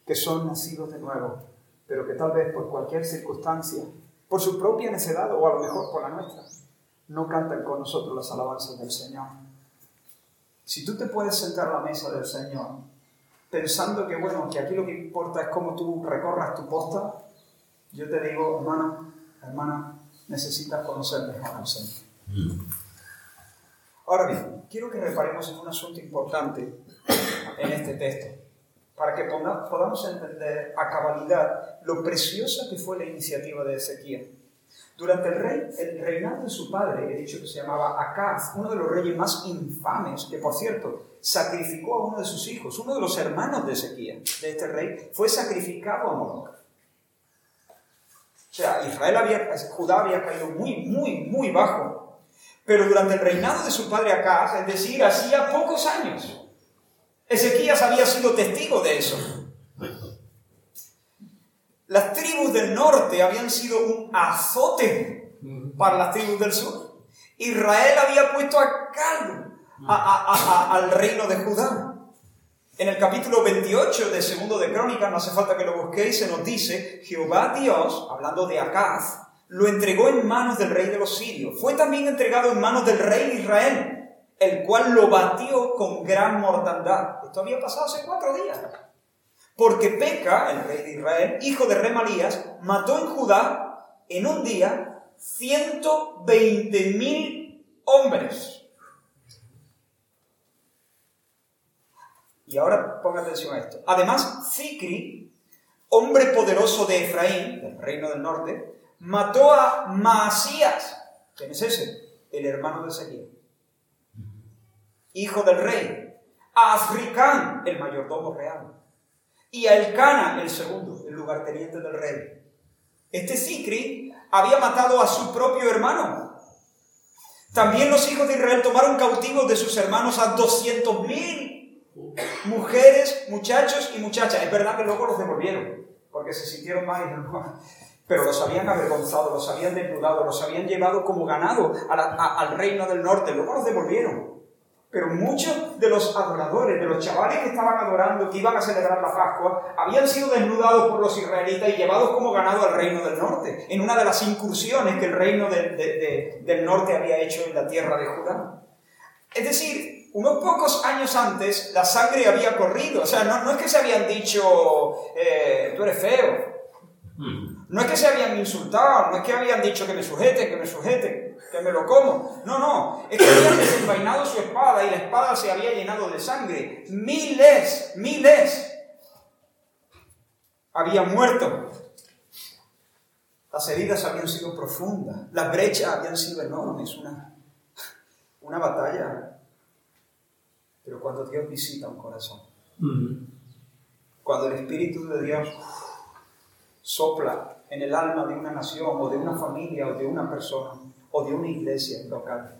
A: que son nacidos de nuevo, pero que tal vez por cualquier circunstancia, por su propia necedad o a lo mejor por la nuestra, no cantan con nosotros las alabanzas del Señor. Si tú te puedes sentar a la mesa del Señor pensando que, bueno, que aquí lo que importa es cómo tú recorras tu posta, yo te digo, hermano, hermana, necesitas conocer mejor al Señor. Ahora bien, quiero que reparemos en un asunto importante en este texto, para que podamos entender a cabalidad lo preciosa que fue la iniciativa de Ezequiel. Durante el, rey, el reinado de su padre, he dicho que se llamaba Acaz, uno de los reyes más infames, que por cierto sacrificó a uno de sus hijos, uno de los hermanos de Ezequiel, de este rey, fue sacrificado a Moloch. O sea, Israel había, Judá había caído muy, muy, muy bajo pero durante el reinado de su padre Acaz, es decir, hacía pocos años, Ezequías había sido testigo de eso. Las tribus del norte habían sido un azote para las tribus del sur. Israel había puesto a cargo al reino de Judá. En el capítulo 28 de Segundo de Crónicas, no hace falta que lo busquéis, se nos dice, Jehová Dios, hablando de Acaz, lo entregó en manos del rey de los sirios. Fue también entregado en manos del rey de Israel, el cual lo batió con gran mortandad. Esto había pasado hace cuatro días. Porque Peca, el rey de Israel, hijo de Remalías, mató en Judá en un día 120 mil hombres. Y ahora ponga atención a esto. Además, Zicri, hombre poderoso de Efraín, del reino del norte, mató a Maasías. ¿Quién es ese? El hermano de Ezequiel. Hijo del rey. A Africán, el mayordomo real. Y a Elcana, el segundo, el lugarteniente del rey. Este Sicri había matado a su propio hermano. También los hijos de Israel tomaron cautivos de sus hermanos a 200.000 mujeres, muchachos y muchachas. Es verdad que luego los devolvieron, porque se sintieron mal pero los habían avergonzado, los habían desnudado, los habían llevado como ganado al reino del norte, luego los devolvieron. Pero muchos de los adoradores, de los chavales que estaban adorando, que iban a celebrar la Pascua, habían sido desnudados por los israelitas y llevados como ganado al reino del norte, en una de las incursiones que el reino del norte había hecho en la tierra de Judá. Es decir, unos pocos años antes la sangre había corrido, o sea, no, es que se habían dicho, eh, tú eres feo, hmm. No es que se habían insultado, no es que habían dicho que me sujeten, que me sujeten, que me lo como. No, no, es que habían desenvainado su espada y la espada se había llenado de sangre. Miles, miles habían muerto. Las heridas habían sido profundas, las brechas habían sido enormes, una, una batalla. Pero cuando Dios visita un corazón, cuando el Espíritu de Dios sopla en el alma de una nación o de una familia o de una persona o de una iglesia local,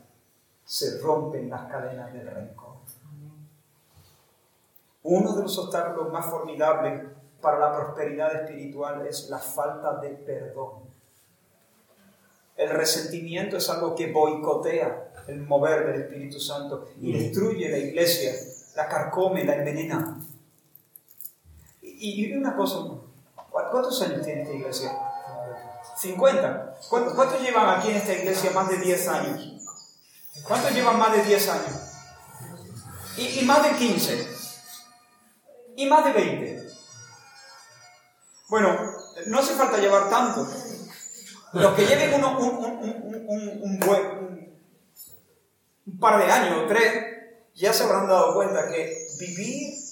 A: se rompen las cadenas del rencor. Uno de los obstáculos más formidables para la prosperidad espiritual es la falta de perdón. El resentimiento es algo que boicotea el mover del Espíritu Santo y destruye la iglesia, la carcome, la envenena. Y, y una cosa, ¿cuántos años tiene esta iglesia? 50. ¿Cuántos, llevan aquí en esta iglesia más de 10 años? ¿Cuántos llevan más de 10 años? Y, más de 15. Y más de 20. Bueno, no hace falta llevar tanto. Los que lleven uno, un, un par de años o tres, ya se habrán dado cuenta que vivir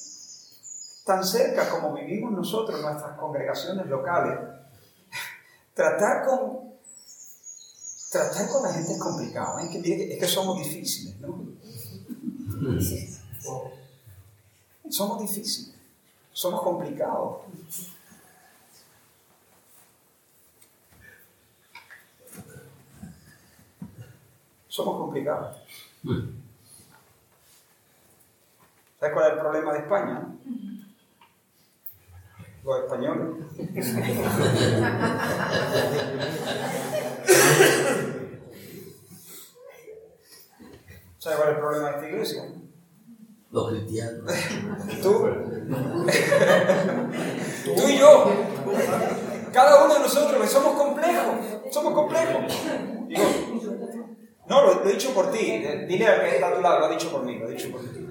A: tan cerca como vivimos nosotros, nuestras congregaciones locales, tratar con, tratar con la gente es complicado, ¿eh? es que somos difíciles, ¿no? Somos difíciles, somos complicados. Somos complicados. ¿Sabes cuál es el problema de España? Los españoles. ¿Sabes cuál es el problema de esta iglesia?
B: Los cristianos.
A: Tú. Tú y yo. Cada uno de nosotros somos complejos. Somos complejos. Digo, no, lo, he dicho por ti. Dile al que está a tu lado, lo ha dicho por mí. Lo ha dicho por ti.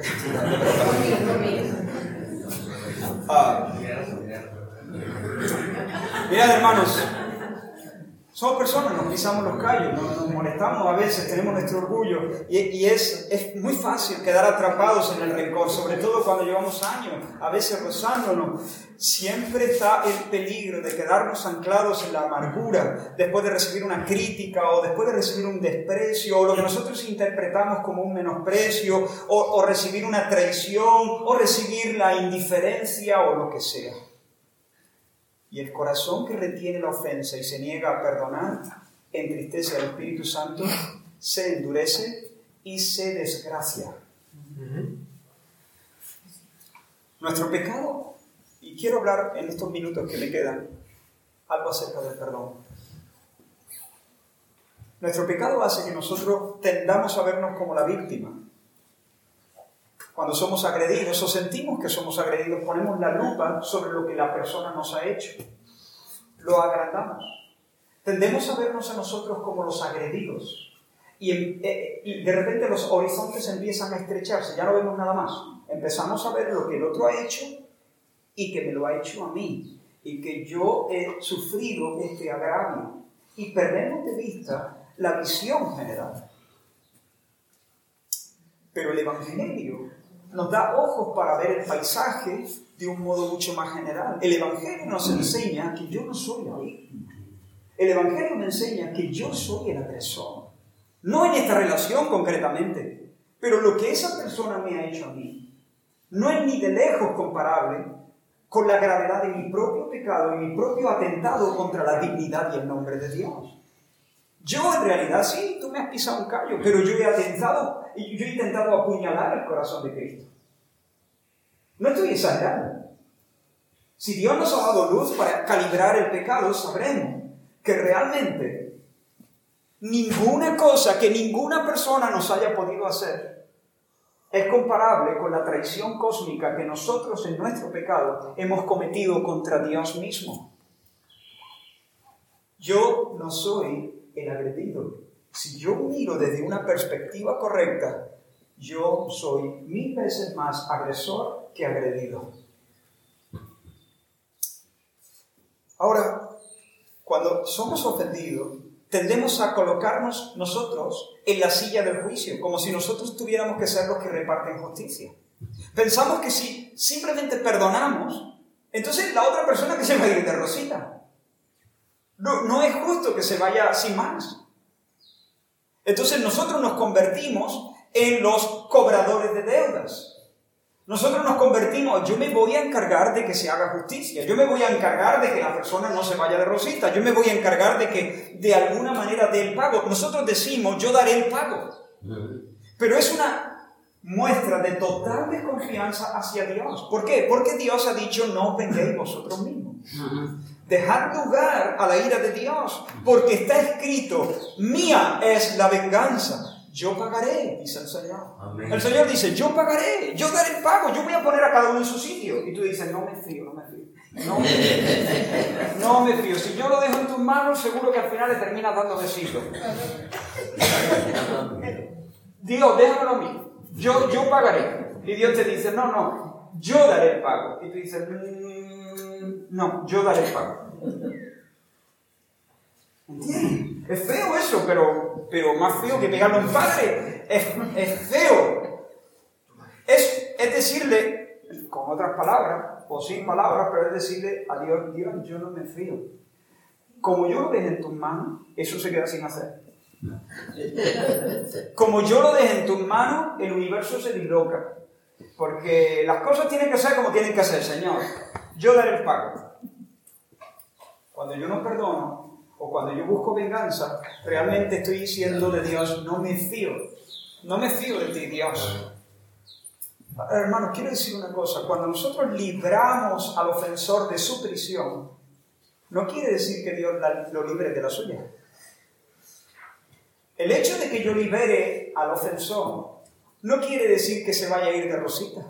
A: ah. Mirad, hermanos. Somos personas, nos pisamos los callos, nos, molestamos a veces, tenemos nuestro orgullo y, es, es, muy fácil quedar atrapados en el rencor, sobre todo cuando llevamos años, a veces rozándonos. Siempre está el peligro de quedarnos anclados en la amargura después de recibir una crítica o después de recibir un desprecio o lo que nosotros interpretamos como un menosprecio o, o recibir una traición o recibir la indiferencia o lo que sea. Y el corazón que retiene la ofensa y se niega a perdonar, entristece al Espíritu Santo, se endurece y se desgracia. Nuestro pecado, y quiero hablar en estos minutos que me quedan, algo acerca del perdón. Nuestro pecado hace que nosotros tendamos a vernos como la víctima. Cuando somos agredidos o sentimos que somos agredidos, ponemos la lupa sobre lo que la persona nos ha hecho. Lo agrandamos. Tendemos a vernos a nosotros como los agredidos. Eh, y, de repente los horizontes empiezan a estrecharse, ya no vemos nada más. Empezamos a ver lo que el otro ha hecho y que me lo ha hecho a mí. Y que yo he sufrido este agravio. Y perdemos de vista la visión general. Pero el Evangelio nos da ojos para ver el paisaje de un modo mucho más general. El Evangelio nos enseña que yo no soy la. El Evangelio me enseña que yo soy el agresor. No en esta relación concretamente, pero lo que esa persona me ha hecho a mí no es ni de lejos comparable con la gravedad de mi propio pecado y mi propio atentado contra la dignidad y el nombre de Dios. Yo en realidad sí, tú me has pisado un callo, pero yo he atentado y yo he intentado apuñalar el corazón de Cristo. No estoy exagerando. Si Dios nos ha dado luz para calibrar el pecado, sabremos que realmente ninguna cosa que ninguna persona nos haya podido hacer es comparable con la traición cósmica que nosotros en nuestro pecado hemos cometido contra Dios mismo. Yo no soy el agredido. Si yo miro desde una perspectiva correcta, yo soy mil veces más agresor que agredido. Ahora, cuando somos ofendidos, tendemos a colocarnos nosotros en la silla del juicio, como si nosotros tuviéramos que ser los que reparten justicia. Pensamos que si simplemente perdonamos, entonces la otra persona que se va a de rosita. No, es justo que se vaya sin más. Entonces nosotros nos convertimos en los cobradores de deudas. Nosotros nos convertimos, yo me voy a encargar de que se haga justicia, yo me voy a encargar de que la persona no se vaya de rosita, yo me voy a encargar de que de alguna manera dé el pago. Nosotros decimos, yo daré el pago. Pero es una muestra de total desconfianza hacia Dios. ¿Por qué? Porque Dios ha dicho, no vengáis vosotros mismos. Dejad lugar a la ira de Dios, porque está escrito, mía es la venganza. Yo pagaré, dice el Señor. El Señor dice, yo pagaré, yo daré el pago, yo voy a poner a cada uno en su sitio. Y tú dices, no me fío, no me fío. No me fío. No me fío. Si yo lo dejo en tus manos, seguro que al final le terminas dando besitos. Dios, déjamelo a mí. Yo, yo pagaré. Y Dios te dice, no, no, yo daré el pago. Y tú dices, mm, no, yo daré el pago. ¿Entiendes? Es feo eso, pero, pero más feo que pegarlo a un padre. Es, es feo. Es, es decirle, con otras palabras, o sin palabras, pero es decirle a Dios, Dios, yo no me fío. Como yo lo deje en tus manos, eso se queda sin hacer. Como yo lo deje en tus manos, el universo se disloca. Porque las cosas tienen que ser como tienen que ser, Señor. Yo daré el pago. Cuando yo no perdono o cuando yo busco venganza, realmente estoy diciendo de Dios, no me fío. No me fío de ti, Dios. Hermanos, quiero decir una cosa. Cuando nosotros libramos al ofensor de su prisión, no quiere decir que Dios lo libre de la suya. El hecho de que yo libere al ofensor no quiere decir que se vaya a ir de rosita.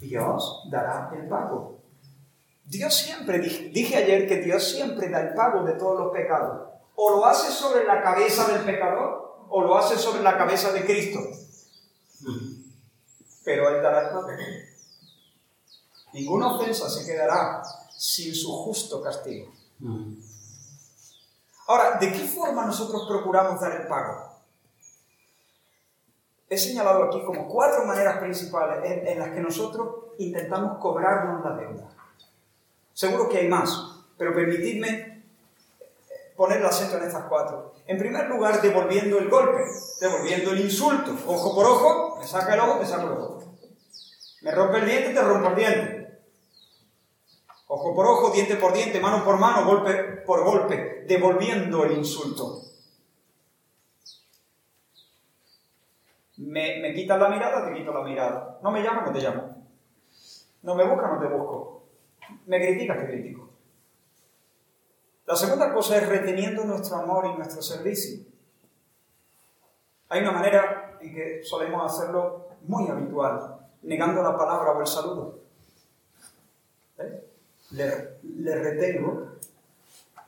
A: Dios dará el pago. Dios siempre, dije, ayer que Dios siempre da el pago de todos los pecados. O lo hace sobre la cabeza del pecador o lo hace sobre la cabeza de Cristo. Pero Él dará el pago. Ninguna ofensa se quedará sin su justo castigo. Ahora, ¿de qué forma nosotros procuramos dar el pago? He señalado aquí como cuatro maneras principales en, las que nosotros intentamos cobrarnos la deuda. Seguro que hay más, pero permitidme poner el acento en estas cuatro. En primer lugar, devolviendo el golpe, devolviendo el insulto. Ojo por ojo, me saca el ojo, me saca el ojo. Me rompe el diente, te rompo el diente. Ojo por ojo, diente por diente, mano por mano, golpe por golpe, devolviendo el insulto. Me, quitas la mirada, te quito la mirada. No me llamas, no te llamo. No me buscas, no te busco. Me criticas, te critico. La segunda cosa es reteniendo nuestro amor y nuestro servicio. Hay una manera en que solemos hacerlo muy habitual, negando la palabra o el saludo. ¿Eh? le, retengo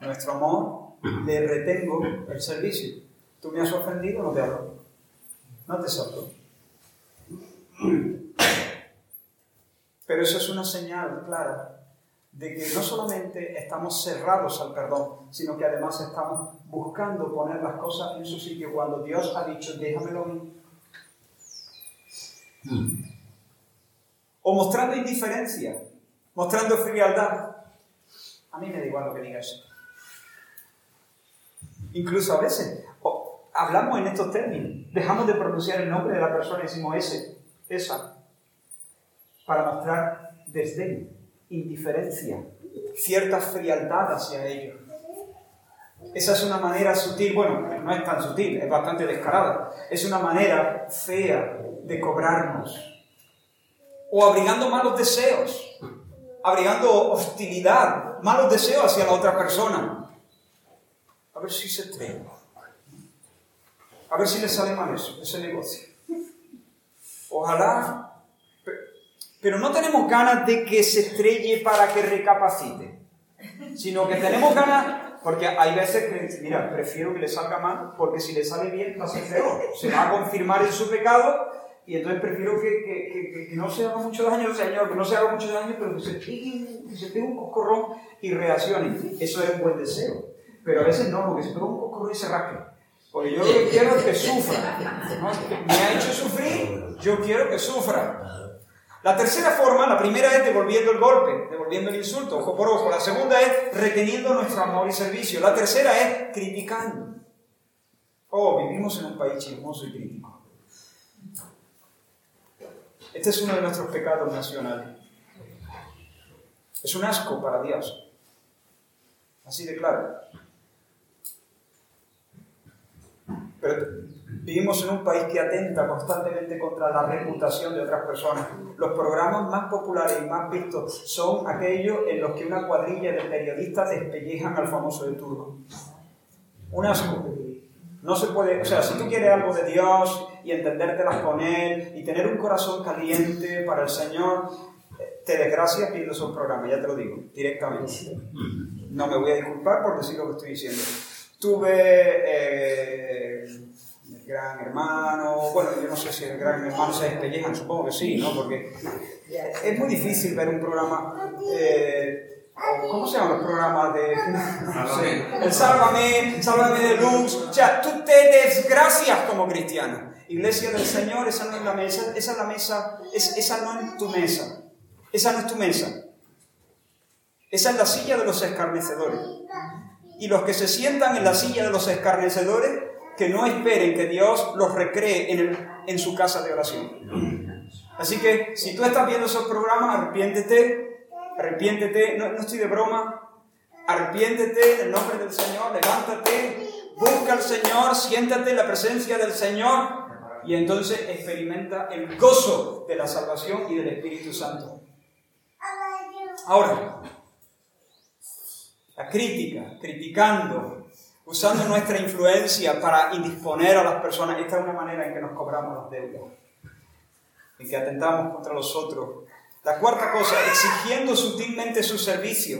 A: nuestro amor, le retengo el servicio. Tú me has ofendido, no te hablo. No te salto. Pero eso es una señal clara de que no solamente estamos cerrados al perdón, sino que además estamos buscando poner las cosas en su sitio cuando Dios ha dicho, déjamelo a mí. O mostrando indiferencia, mostrando frialdad. A mí me da igual lo que digas. Incluso a veces hablamos en estos términos, dejamos de pronunciar el nombre de la persona y decimos ese, esa, para mostrar desdén, indiferencia, cierta frialdad hacia ellos. Esa es una manera sutil, bueno, no es tan sutil, es bastante descarada. Es una manera fea de cobrarnos. O abrigando malos deseos abrigando hostilidad, malos deseos hacia la otra persona. A ver si se estrella. A ver si le sale mal eso, ese negocio. Ojalá. Pero no tenemos ganas de que se estrelle para que recapacite, sino que tenemos ganas, porque hay veces que, mira, prefiero que le salga mal, porque si le sale bien va a ser peor. Se va a confirmar en su pecado y entonces prefiero que, que, que, no se haga mucho daño, Señor, que no se haga mucho daño, pero que se pegue, que se pegue un coscorrón y reaccione. Eso es un buen deseo. Pero a veces no, que se pegue un coscorrón y se rasque. Porque yo lo que quiero es que sufra. Me ha hecho sufrir, yo quiero que sufra. La tercera forma, la primera es devolviendo el golpe, devolviendo el insulto, ojo por ojo. La segunda es reteniendo nuestro amor y servicio. La tercera es criticando. Oh, vivimos en un país chismoso y crítico. Este es uno de nuestros pecados nacionales. Es un asco para Dios. Así de claro. Pero Vivimos en un país que atenta constantemente contra la reputación de otras personas. Los programas más populares y más vistos son aquellos en los que una cuadrilla de periodistas despellejan al famoso de turno. Un asco. No se puede, o sea, si tú quieres algo de Dios y entendértelas con Él y tener un corazón caliente para el Señor, te desgracias viendo esos programas, ya te lo digo, directamente. No me voy a disculpar por decir lo que estoy diciendo. Tuve eh, el gran hermano, bueno, yo no sé si el gran hermano se despellejan, supongo que sí, ¿no? Porque es muy difícil ver un programa... Eh, ¿Cómo se llaman los programas de.? el Sálvame, Sálvame de Luz. O sea, tú te desgracias como cristiano. Iglesia del Señor, esa no es la mesa, esa es la mesa, esa no es tu mesa. Esa no es tu mesa. Esa es la silla de los escarnecedores. Y los que se sientan en la silla de los escarnecedores, que no esperen que Dios los recree en, en su casa de oración. Así que si tú estás viendo esos programas, arrepiéntete, arrepiéntete, no, no estoy de broma, arrepiéntete en el nombre del Señor, levántate, busca al Señor, siéntate en la presencia del Señor y entonces experimenta el gozo de la salvación y del Espíritu Santo. Ahora, crítica, criticando, usando nuestra influencia para indisponer a las personas, esta es una manera en que nos cobramos las deudas, en que atentamos contra los otros. La cuarta cosa, exigiendo sutilmente su servicio,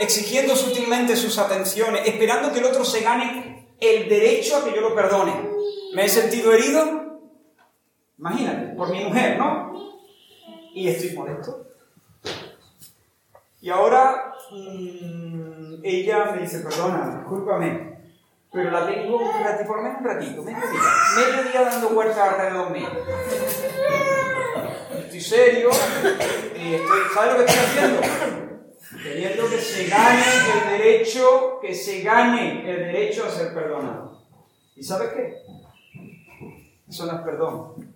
A: exigiendo sutilmente sus atenciones, esperando que el otro se gane el derecho a que yo lo perdone. ¿Me he sentido herido? Imagínate, por mi mujer, ¿no? Y estoy molesto. Y ahora mmm, ella me dice, perdona, discúlpame, pero la tengo un ratito, por lo menos un ratito, medio día, medio día dando vueltas alrededor mío. Estoy serio, y estoy, ¿sabes lo que estoy haciendo? Queriendo que se gane el derecho, que se gane el derecho a ser perdonado. ¿Y sabes qué? Eso no es perdón.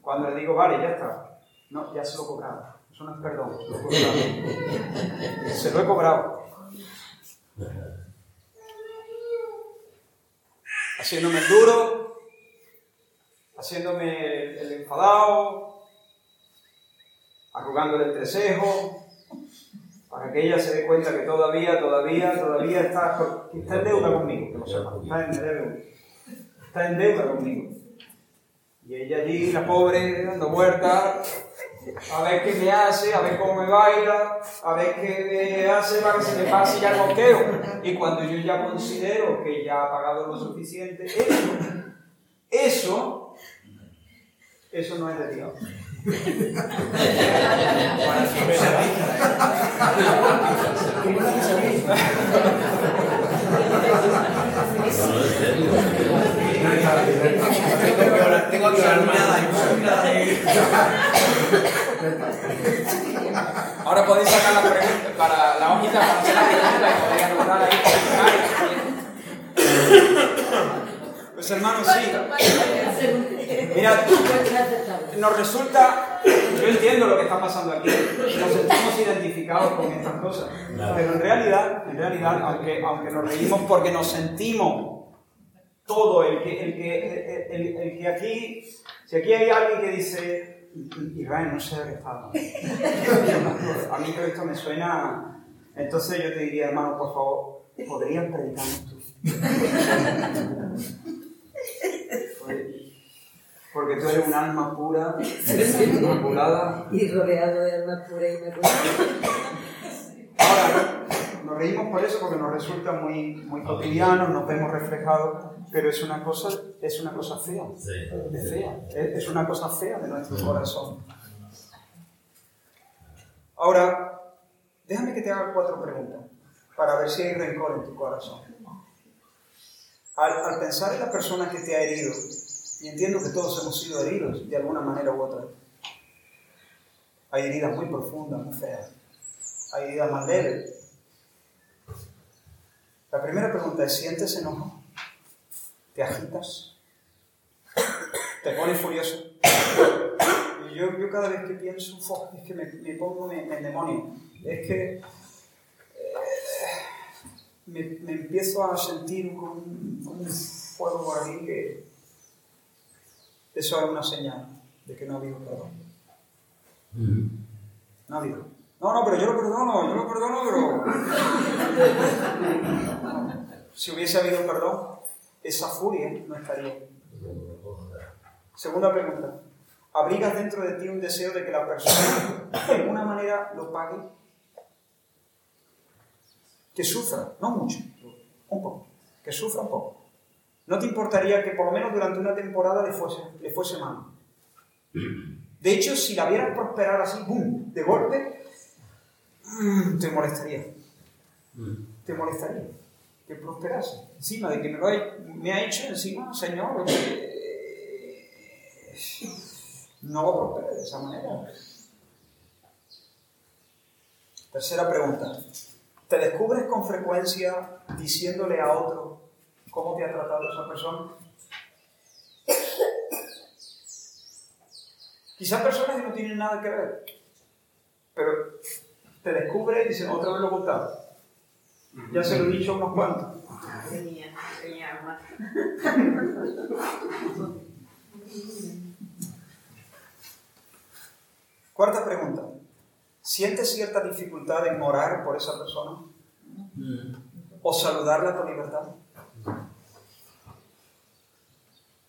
A: Cuando le digo, vale, ya está. No, ya se lo he cobrado. Eso no es perdón, se lo he cobrado. Haciéndome el duro, haciéndome el enfadado, arrugándole el trecejo, para que ella se dé cuenta que todavía, todavía, todavía está, está en deuda conmigo, está en deuda, está en deuda conmigo. Y ella allí, la pobre, dando vueltas, a ver qué me hace, a ver cómo me baila, a ver qué me hace para que se me pase ya el. Y cuando yo ya considero que ya ha pagado lo suficiente, eso, eso, eso no es de Dios. Tengo que Ahora podéis sacar la pregunta para la hojita para hacer la pregunta y podéis anotar ahí. Pues hermanos, sí. Mira, nos resulta, yo entiendo lo que está pasando aquí, nos sentimos identificados con estas cosas, pero en realidad, en realidad, aunque, aunque nos reímos porque nos sentimos todo, el que, el que, el, el que aquí, si aquí hay alguien que dice, Israel, no sé de qué está A mí que esto me suena, entonces yo te diría, hermano, por favor, ¿podrían predicar tú? Porque tú eres un alma pura, inmaculada.
C: Y rodeado de almas puras y.
A: Ahora, nos reímos por eso porque nos resulta muy, muy cotidiano, nos vemos reflejados, pero es una cosa, es una cosa fea. Es fea. Es una cosa fea de nuestro corazón. Ahora, déjame que te haga cuatro preguntas para ver si hay rencor en tu corazón. Al, al pensar en la persona que te ha herido, y entiendo que todos hemos sido heridos de alguna manera u otra, hay heridas muy profundas, muy feas. Hay heridas más leves, la primera pregunta es, ¿sientes enojo? ¿Te agitas? ¿Te pones furioso? Y yo, yo cada vez que pienso, es que me, me pongo en, demonio. Es que eh, me, me, empiezo a sentir un, un fuego por ahí que, Eso es una señal de que no ha habido perdón. No ha habido. No, no, pero yo lo perdono, yo lo perdono, pero... Si hubiese habido perdón, esa furia no estaría. Segunda pregunta. ¿Abrigas dentro de ti un deseo de que la persona de alguna manera lo pague? Que sufra, no mucho, un poco, que sufra un poco. ¿No te importaría que por lo menos durante una temporada le fuese, le fuese mal? De hecho, si la vieras prosperar así, ¡boom!, de golpe, mm, te molestaría. Te molestaría que prosperase. Encima de que me, lo ha, me ha hecho encima, Señor, no lo prospere de esa manera. Tercera pregunta. ¿Te descubres con frecuencia diciéndole a otro cómo te ha tratado esa persona? Quizás personas que no tienen nada que ver, pero te descubres y dicen, otra vez lo he. Ya se lo he dicho unos cuantos.
C: Tenía.
A: Cuarta pregunta. ¿Sientes cierta dificultad en orar por esa persona? ¿O saludarla con libertad?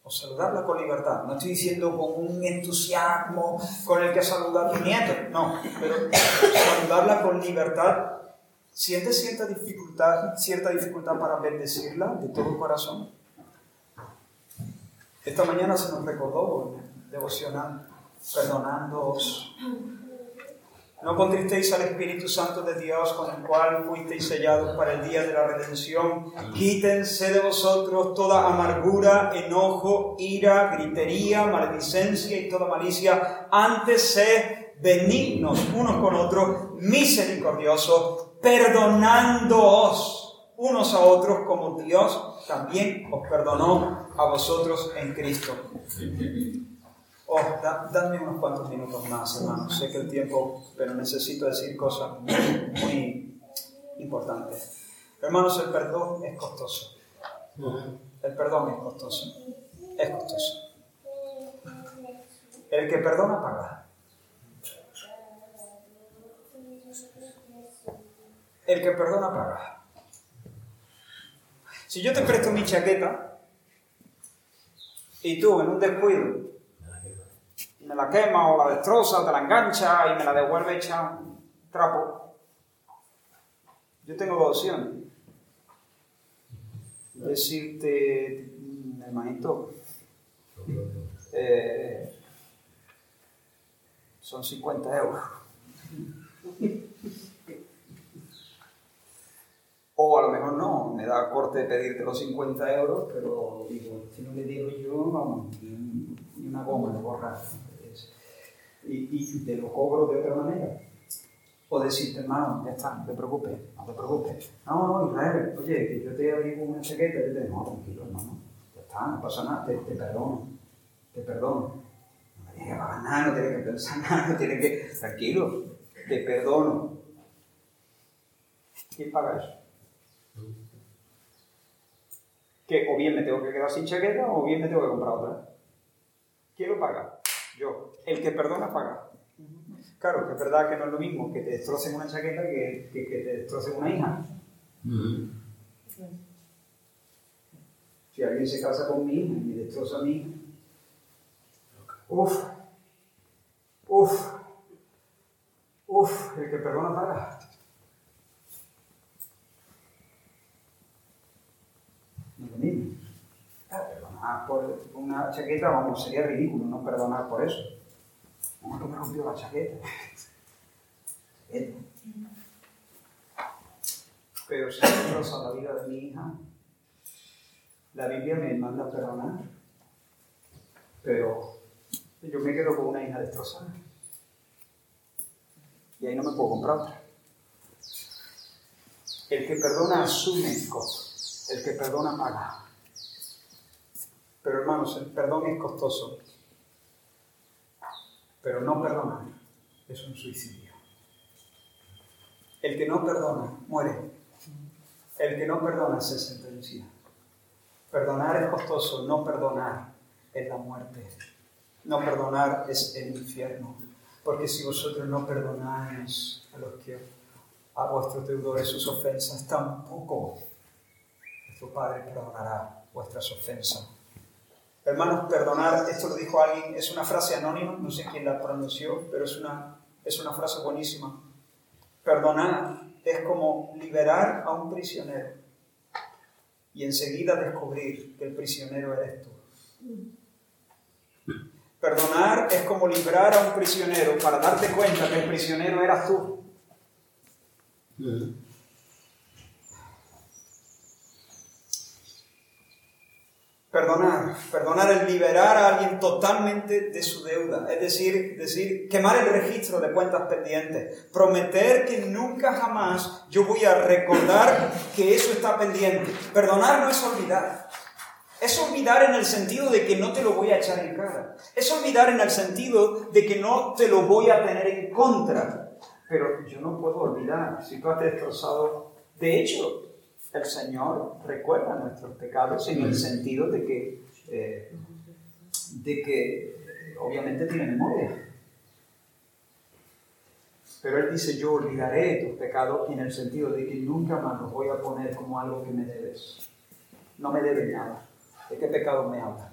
A: O saludarla con libertad. No estoy diciendo con un entusiasmo con el que saludar a tu nieto, no, pero saludarla con libertad. ¿Sientes cierta dificultad, cierta dificultad para bendecirla de todo corazón? Esta mañana se nos recordó devocional perdonándoos. No contristéis al Espíritu Santo de Dios con el cual fuisteis sellados para el día de la redención. Quítense de vosotros toda amargura, enojo, ira, gritería, maledicencia y toda malicia. Antes sed benignos unos con otros, misericordiosos, perdonándoos unos a otros como Dios también os perdonó a vosotros en Cristo. Oh, unos cuantos minutos más, hermano. Sé que el tiempo, pero necesito decir cosas muy, muy importantes. Hermanos, el perdón es costoso. El perdón es costoso. Es costoso. El que perdona paga. El que perdona paga. Si yo te presto mi chaqueta y tú en un descuido me la quema o la destroza, te la engancha y me la devuelve hecha trapo. Yo tengo dos opciones. Decirte, hermanito, eh, son 50 euros. O a lo mejor no, me da corte pedirte los 50 euros, pero digo, si no le digo yo, vamos, ni una goma de borrar y, te lo cobro de otra manera. O decirte, hermano, ya está, no te preocupes, no te preocupes. No, no, Israel, oye, que yo te abrigo una chaqueta, yo te digo, no, tranquilo, hermano, ya está, no pasa nada, te, perdono, te perdono. No tienes que pagar nada, no tienes que pensar nada, no tienes que, tranquilo, te perdono. ¿Quién paga eso? Que o bien me tengo que quedar sin chaqueta o bien me tengo que comprar otra. ¿Quién lo paga? Yo. El que perdona paga. Claro, que es verdad que no es lo mismo que te destrocen una chaqueta que, que, que te destrocen una hija. Si alguien se casa con mi hija y me destroza a mi hija, uff, uff, uff, el que perdona paga. No es lo mismo. Perdonar por una chaqueta, vamos, sería ridículo no perdonar por eso. ¿Cómo que me rompió la chaqueta? Pero si destroza la vida de mi hija, la Biblia me manda a perdonar. Pero yo me quedo con una hija destrozada. Y ahí no me puedo comprar otra. El que perdona asume el costo. El que perdona paga. Pero hermanos, el perdón es costoso. Pero no perdonar es un suicidio. El que no perdona muere. El que no perdona se sentencia. Perdonar es costoso, no perdonar es la muerte. No perdonar es el infierno. Porque si vosotros no perdonáis a los que a vuestros deudores sus ofensas, tampoco vuestro Padre perdonará vuestras ofensas. Hermanos, perdonar, esto lo dijo alguien, es una frase anónima, no sé quién la pronunció, pero es una, es una frase buenísima. Perdonar es como liberar a un prisionero y enseguida descubrir que el prisionero eres tú. Perdonar es como librar a un prisionero para darte cuenta que el prisionero eras tú. Perdonar, perdonar es liberar a alguien totalmente de su deuda, es decir, decir, quemar el registro de cuentas pendientes, prometer que nunca jamás yo voy a recordar que eso está pendiente. Perdonar no es olvidar, es olvidar en el sentido de que no te lo voy a echar en cara, es olvidar en el sentido de que no te lo voy a tener en contra. Pero yo no puedo olvidar. Si tú has destrozado, de hecho, el Señor recuerda nuestros pecados en el sentido de que, eh, de que obviamente tiene memoria. Pero Él dice, yo olvidaré tus pecados en el sentido de que nunca más los voy a poner como algo que me debes. No me debes nada. ¿De qué pecado me habla?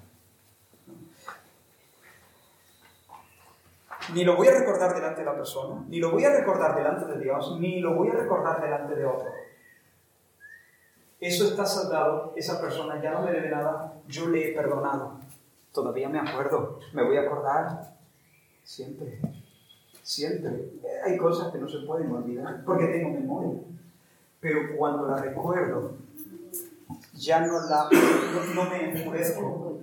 A: Ni lo voy a recordar delante de la persona, ni lo voy a recordar delante de Dios, ni lo voy a recordar delante de otro eso está saldado, esa persona ya no me debe nada, yo le he perdonado. Todavía me acuerdo, me voy a acordar. Siempre, siempre. Hay cosas que no se pueden olvidar porque tengo memoria. Pero cuando la recuerdo, ya no, la, no, me enfurezco.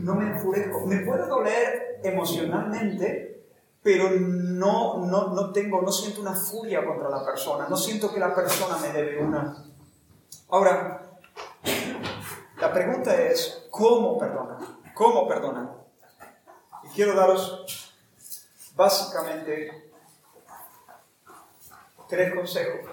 A: No me enfurezco. Me puede doler emocionalmente, pero no, no, no tengo, no siento una furia contra la persona. No siento que la persona me debe una Ahora, la pregunta es, ¿cómo perdonar? ¿Cómo perdonar? Y quiero daros básicamente tres consejos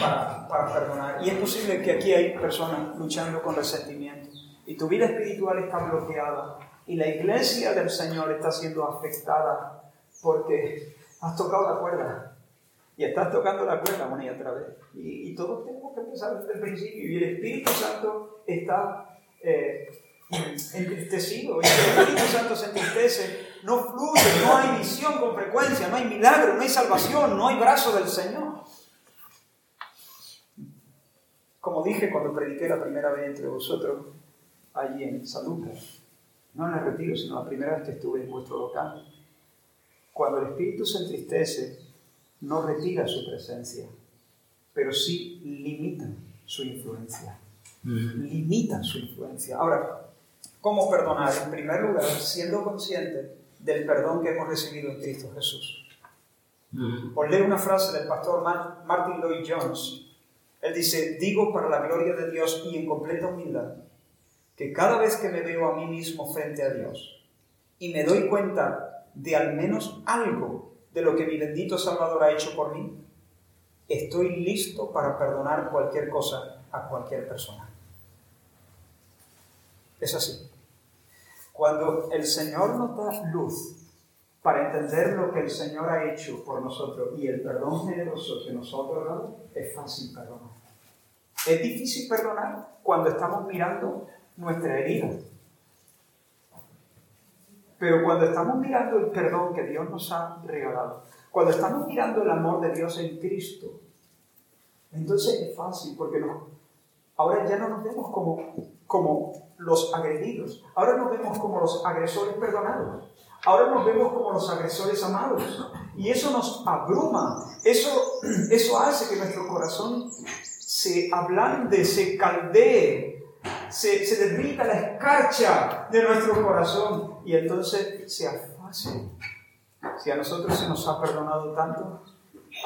A: para, perdonar. Y es posible que aquí hay personas luchando con resentimiento y tu vida espiritual está bloqueada y la iglesia del Señor está siendo afectada porque has tocado la cuerda y estás tocando la cuerda una otra vez. Y, todos tenemos que empezar desde el principio. Y el Espíritu Santo está eh, entristecido. Y el Espíritu Santo se entristece. No fluye, no hay visión con frecuencia, no hay milagro, no hay salvación, no hay brazo del Señor. Como dije cuando prediqué la primera vez entre vosotros, allí en San Lucas, no en el retiro, sino la primera vez que estuve en vuestro local, cuando el Espíritu se entristece, no retira su presencia, pero sí limita su influencia. Limita su influencia. Ahora, ¿cómo perdonar? En primer lugar, siendo consciente del perdón que hemos recibido en Cristo Jesús. Os leo una frase del pastor Martin Lloyd Jones. Él dice, digo para la gloria de Dios y en completa humildad, que cada vez que me veo a mí mismo frente a Dios y me doy cuenta de al menos algo de lo que mi bendito Salvador ha hecho por mí, estoy listo para perdonar cualquier cosa a cualquier persona. Es así. Cuando el Señor nos da luz para entender lo que el Señor ha hecho por nosotros y el perdón generoso que nosotros damos, es fácil perdonar. Es difícil perdonar cuando estamos mirando nuestra herida, pero cuando estamos mirando el perdón que Dios nos ha regalado, cuando estamos mirando el amor de Dios en Cristo, entonces es fácil porque ahora ya no nos vemos como, como los agredidos, ahora nos vemos como los agresores perdonados, ahora nos vemos como los agresores amados. Y eso nos abruma, eso, eso hace que nuestro corazón se ablande, se caldee, se, se derrita la escarcha de nuestro corazón y entonces se afase. Si a nosotros se nos ha perdonado tanto,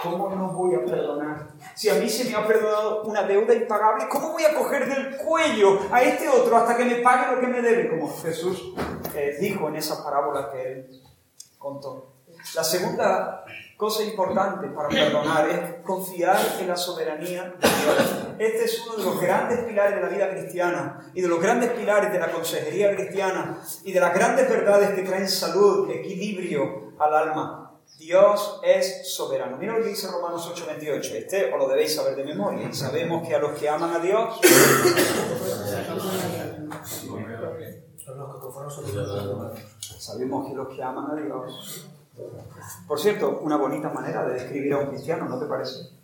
A: ¿cómo no voy a perdonar? Si a mí se me ha perdonado una deuda impagable, ¿cómo voy a coger del cuello a este otro hasta que me pague lo que me debe? Como Jesús eh, dijo en esa parábola que él contó. La segunda cosa importante para perdonar es confiar en la soberanía de Dios. Este es uno de los grandes pilares de la vida cristiana y de los grandes pilares de la consejería cristiana y de las grandes verdades que traen salud, equilibrio al alma. Dios es soberano. Mira lo que dice Romanos 8:28. Este os lo debéis saber de memoria. Sabemos que a los que aman a Dios, sabemos que los que aman a Dios por cierto, una bonita manera de describir a un cristiano, ¿no te parece?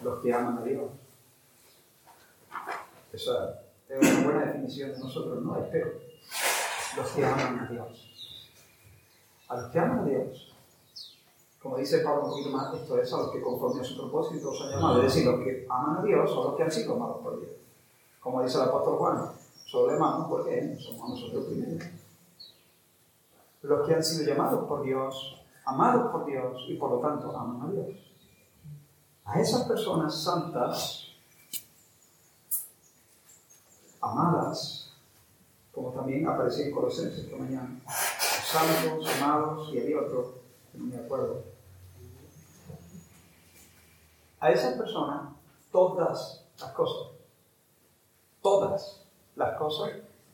A: Los que aman a Dios. Esa es una buena definición de nosotros, ¿no? Espero. Los que aman a Dios. A los que aman a Dios. Como dice Pablo un poquito más, esto es a los que conforme a su propósito son llamados. Es decir, los que aman a Dios son los que han sido amados por Dios. Como dice el apóstol Juan, solo amamos porque somos nosotros primero los que han sido llamados por Dios, amados por Dios y por lo tanto aman a Dios. A esas personas santas, amadas, como también aparecía en Colosenses esta mañana, santos, amados y había otro, no me acuerdo. A esas personas, todas las cosas, todas las cosas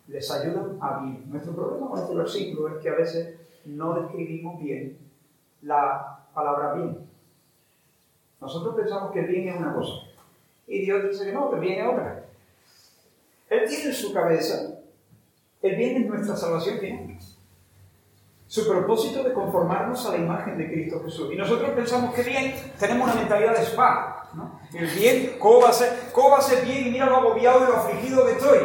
A: les ayudan a bien. Nuestro problema con este versículo es que a veces no describimos bien la palabra bien. Nosotros pensamos que bien es una cosa y Dios dice que no, que bien es otra. Él tiene en su cabeza, el bien es nuestra salvación final. Su propósito de conformarnos a la imagen de Cristo Jesús. Y nosotros pensamos que bien, tenemos una mentalidad de spa. ¿no? El bien, ¿cómo va, a ser, ¿cómo va a ser bien? Y mira lo agobiado y lo afligido que estoy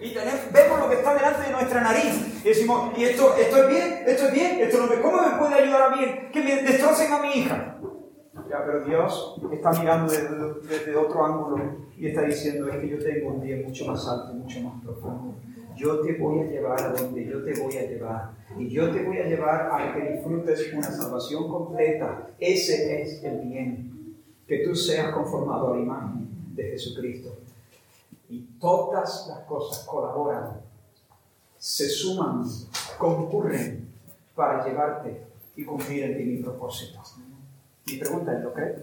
A: y vemos lo que está delante de nuestra nariz y decimos, ¿y esto, esto es bien? ¿Esto es bien? ¿Esto no ¿Cómo me puede ayudar a bien? Que me destrocen a mi hija. Ya, pero Dios está mirando desde, otro ángulo y está diciendo, es que yo tengo un bien mucho más alto, mucho más profundo. Yo te voy a llevar a donde yo te voy a llevar. Y yo te voy a llevar a que disfrutes una salvación completa. Ese es el bien. Que tú seas conformado a la imagen de Jesucristo. Y todas las cosas colaboran, se suman, concurren para llevarte y cumplir en ti mi propósito. Mi pregunta es, ¿lo crees?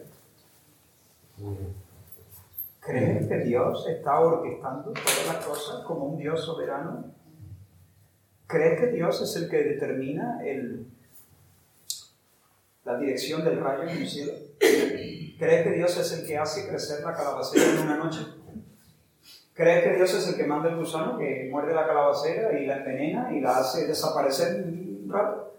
A: ¿Crees que Dios está orquestando todas las cosas como un Dios soberano? ¿Crees que Dios es el que determina el, la dirección del rayo en el cielo? ¿Crees que Dios es el que hace crecer la calabacera en una noche? ¿Crees que Dios es el que manda el gusano que muerde la calabacera y la envenena y la hace desaparecer un rato?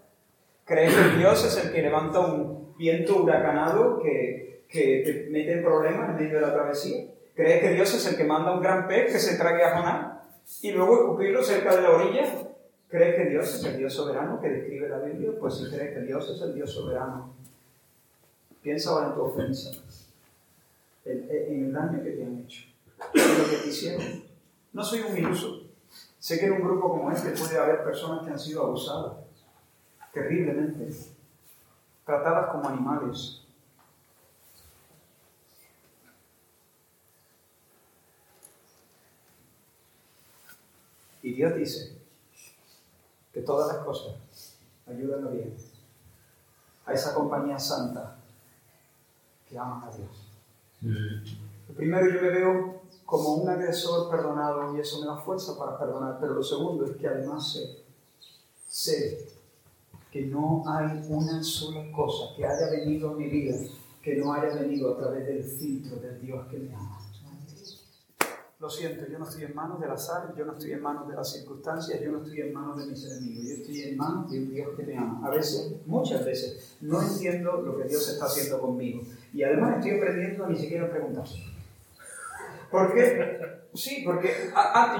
A: ¿Crees que Dios es el que levanta un viento huracanado que, que te mete en problemas en medio de la travesía? ¿Crees que Dios es el que manda un gran pez que se trague a Jonás y luego escupirlo cerca de la orilla? ¿Crees que Dios es el Dios soberano que describe la Biblia? Pues si crees que Dios es el Dios soberano, piensa ahora en tu ofensa, en, en el daño que te han hecho lo que te hicieron. No soy un iluso. Sé que en un grupo como este puede haber personas que han sido abusadas terriblemente, tratadas como animales. Y Dios dice que todas las cosas ayudan a bien a esa compañía santa que ama a Dios. Mm. Primero yo me veo como un agresor perdonado y eso me da fuerza para perdonar. Pero lo segundo es que además sé, sé que no hay una sola cosa que haya venido a mi vida que no haya venido a través del filtro del Dios que me ama. Lo siento, yo no estoy en manos del azar, yo no estoy en manos de las circunstancias, yo no estoy en manos de mis enemigos, yo estoy en manos de un Dios que me ama. A veces, muchas veces, no entiendo lo que Dios está haciendo conmigo. Y además estoy aprendiendo a ni siquiera preguntarse. ¿Por qué? Sí, porque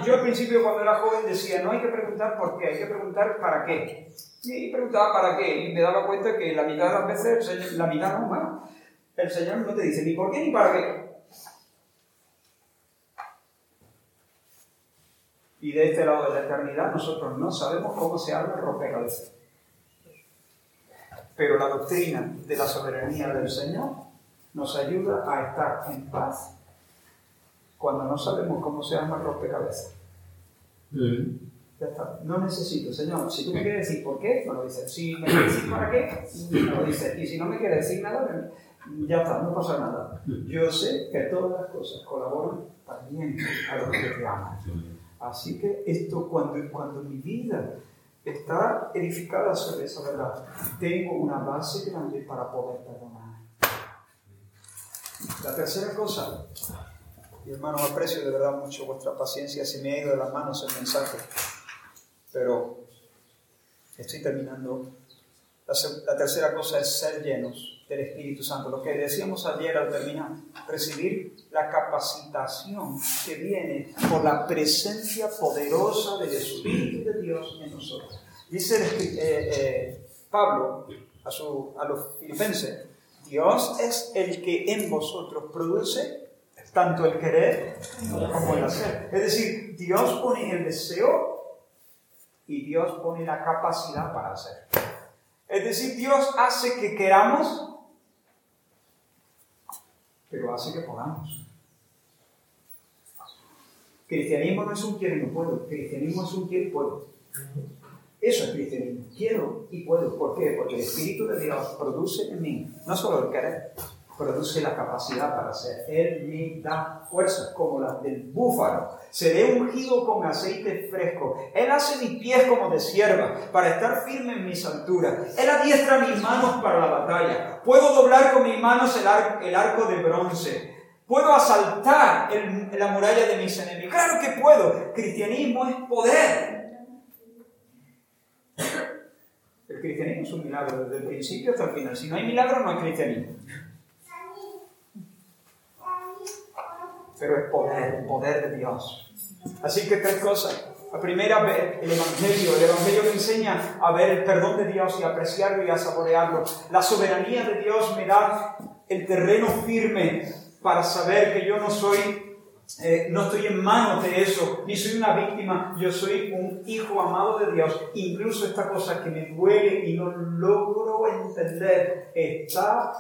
A: yo al principio cuando era joven decía, no hay que preguntar por qué, hay que preguntar para qué. Y preguntaba para qué, y me daba cuenta que la mitad de las veces, la mitad no, bueno, el Señor no te dice ni por qué ni para qué. Y de este lado de la eternidad nosotros no sabemos cómo se arma el rompecabezas. Pero la doctrina de la soberanía del Señor nos ayuda a estar en paz cuando no sabemos cómo se llama el rompecabezas. Ya está. No necesito, Señor. Si tú me quieres decir por qué, me lo dices. Si me quieres decir para qué, me lo dices. Y si no me quieres decir nada, ya está, no pasa nada. Yo sé que todas las cosas colaboran para bien a los que te aman. Así que esto, cuando, cuando mi vida está edificada sobre esa verdad, tengo una base grande para poder perdonar. La tercera cosa, y hermano, aprecio de verdad mucho vuestra paciencia, se me ha ido de las manos el mensaje, pero estoy terminando. La, la tercera cosa es ser llenos del Espíritu Santo. Lo que decíamos ayer al terminar, recibir la capacitación que viene por la presencia poderosa del Espíritu de Dios en nosotros. Dice eh, eh, Pablo a, su, a los filipenses, Dios es el que en vosotros produce tanto el querer como el hacer. Es decir, Dios pone el deseo y Dios pone la capacidad para hacer. Es decir, Dios hace que queramos, pero hace que podamos. Cristianismo no es un quiero y no puedo, cristianismo es un quiero y puedo. Eso es cristianismo. Quiero y puedo. ¿Por qué? Porque el Espíritu de Dios produce en mí no solo el querer, produce la capacidad para hacer. Él me da fuerza como la del búfalo. Seré ungido con aceite fresco. Él hace mis pies como de sierva para estar firme en mis alturas. Él adiestra mis manos para la batalla. Puedo doblar con mis manos el, arco de bronce. Puedo asaltar la muralla de mis enemigos. Claro que puedo. Cristianismo es poder. El cristianismo es un milagro desde el principio hasta el final. Si no hay milagro, no hay cristianismo. Pero es poder, el poder de Dios. Así que tres cosas. La primera, el Evangelio. El Evangelio me enseña a ver el perdón de Dios y apreciarlo y a saborearlo. La soberanía de Dios me da el terreno firme para saber que yo no soy eh, no estoy en manos de eso, ni soy una víctima, yo soy un hijo amado de Dios. Incluso esta cosa que me duele y no logro entender está,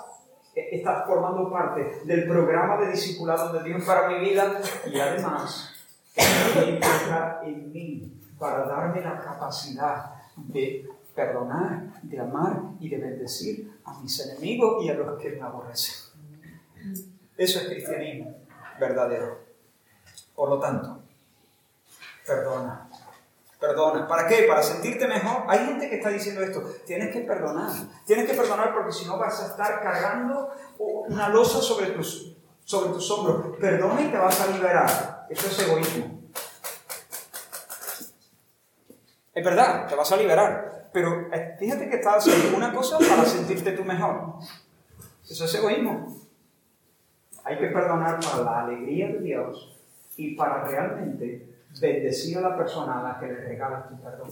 A: está formando parte del programa de discipulado de Dios para mi vida y además entra en mí para darme la capacidad de perdonar, de amar y de bendecir a mis enemigos y a los que me aborrecen. Eso es cristianismo verdadero. Por lo tanto, perdona. Perdona. ¿Para qué? Para sentirte mejor. Hay gente que está diciendo esto. Tienes que perdonar. Tienes que perdonar porque si no vas a estar cargando una losa sobre tus, sobre tus hombros. Perdona y te vas a liberar. Eso es egoísmo. Es verdad, te vas a liberar. Pero eh, fíjate que estás haciendo una cosa para sentirte tú mejor. Eso es egoísmo. Hay que perdonar para la alegría de Dios y para realmente bendecir a la persona a la que le regalas tu perdón.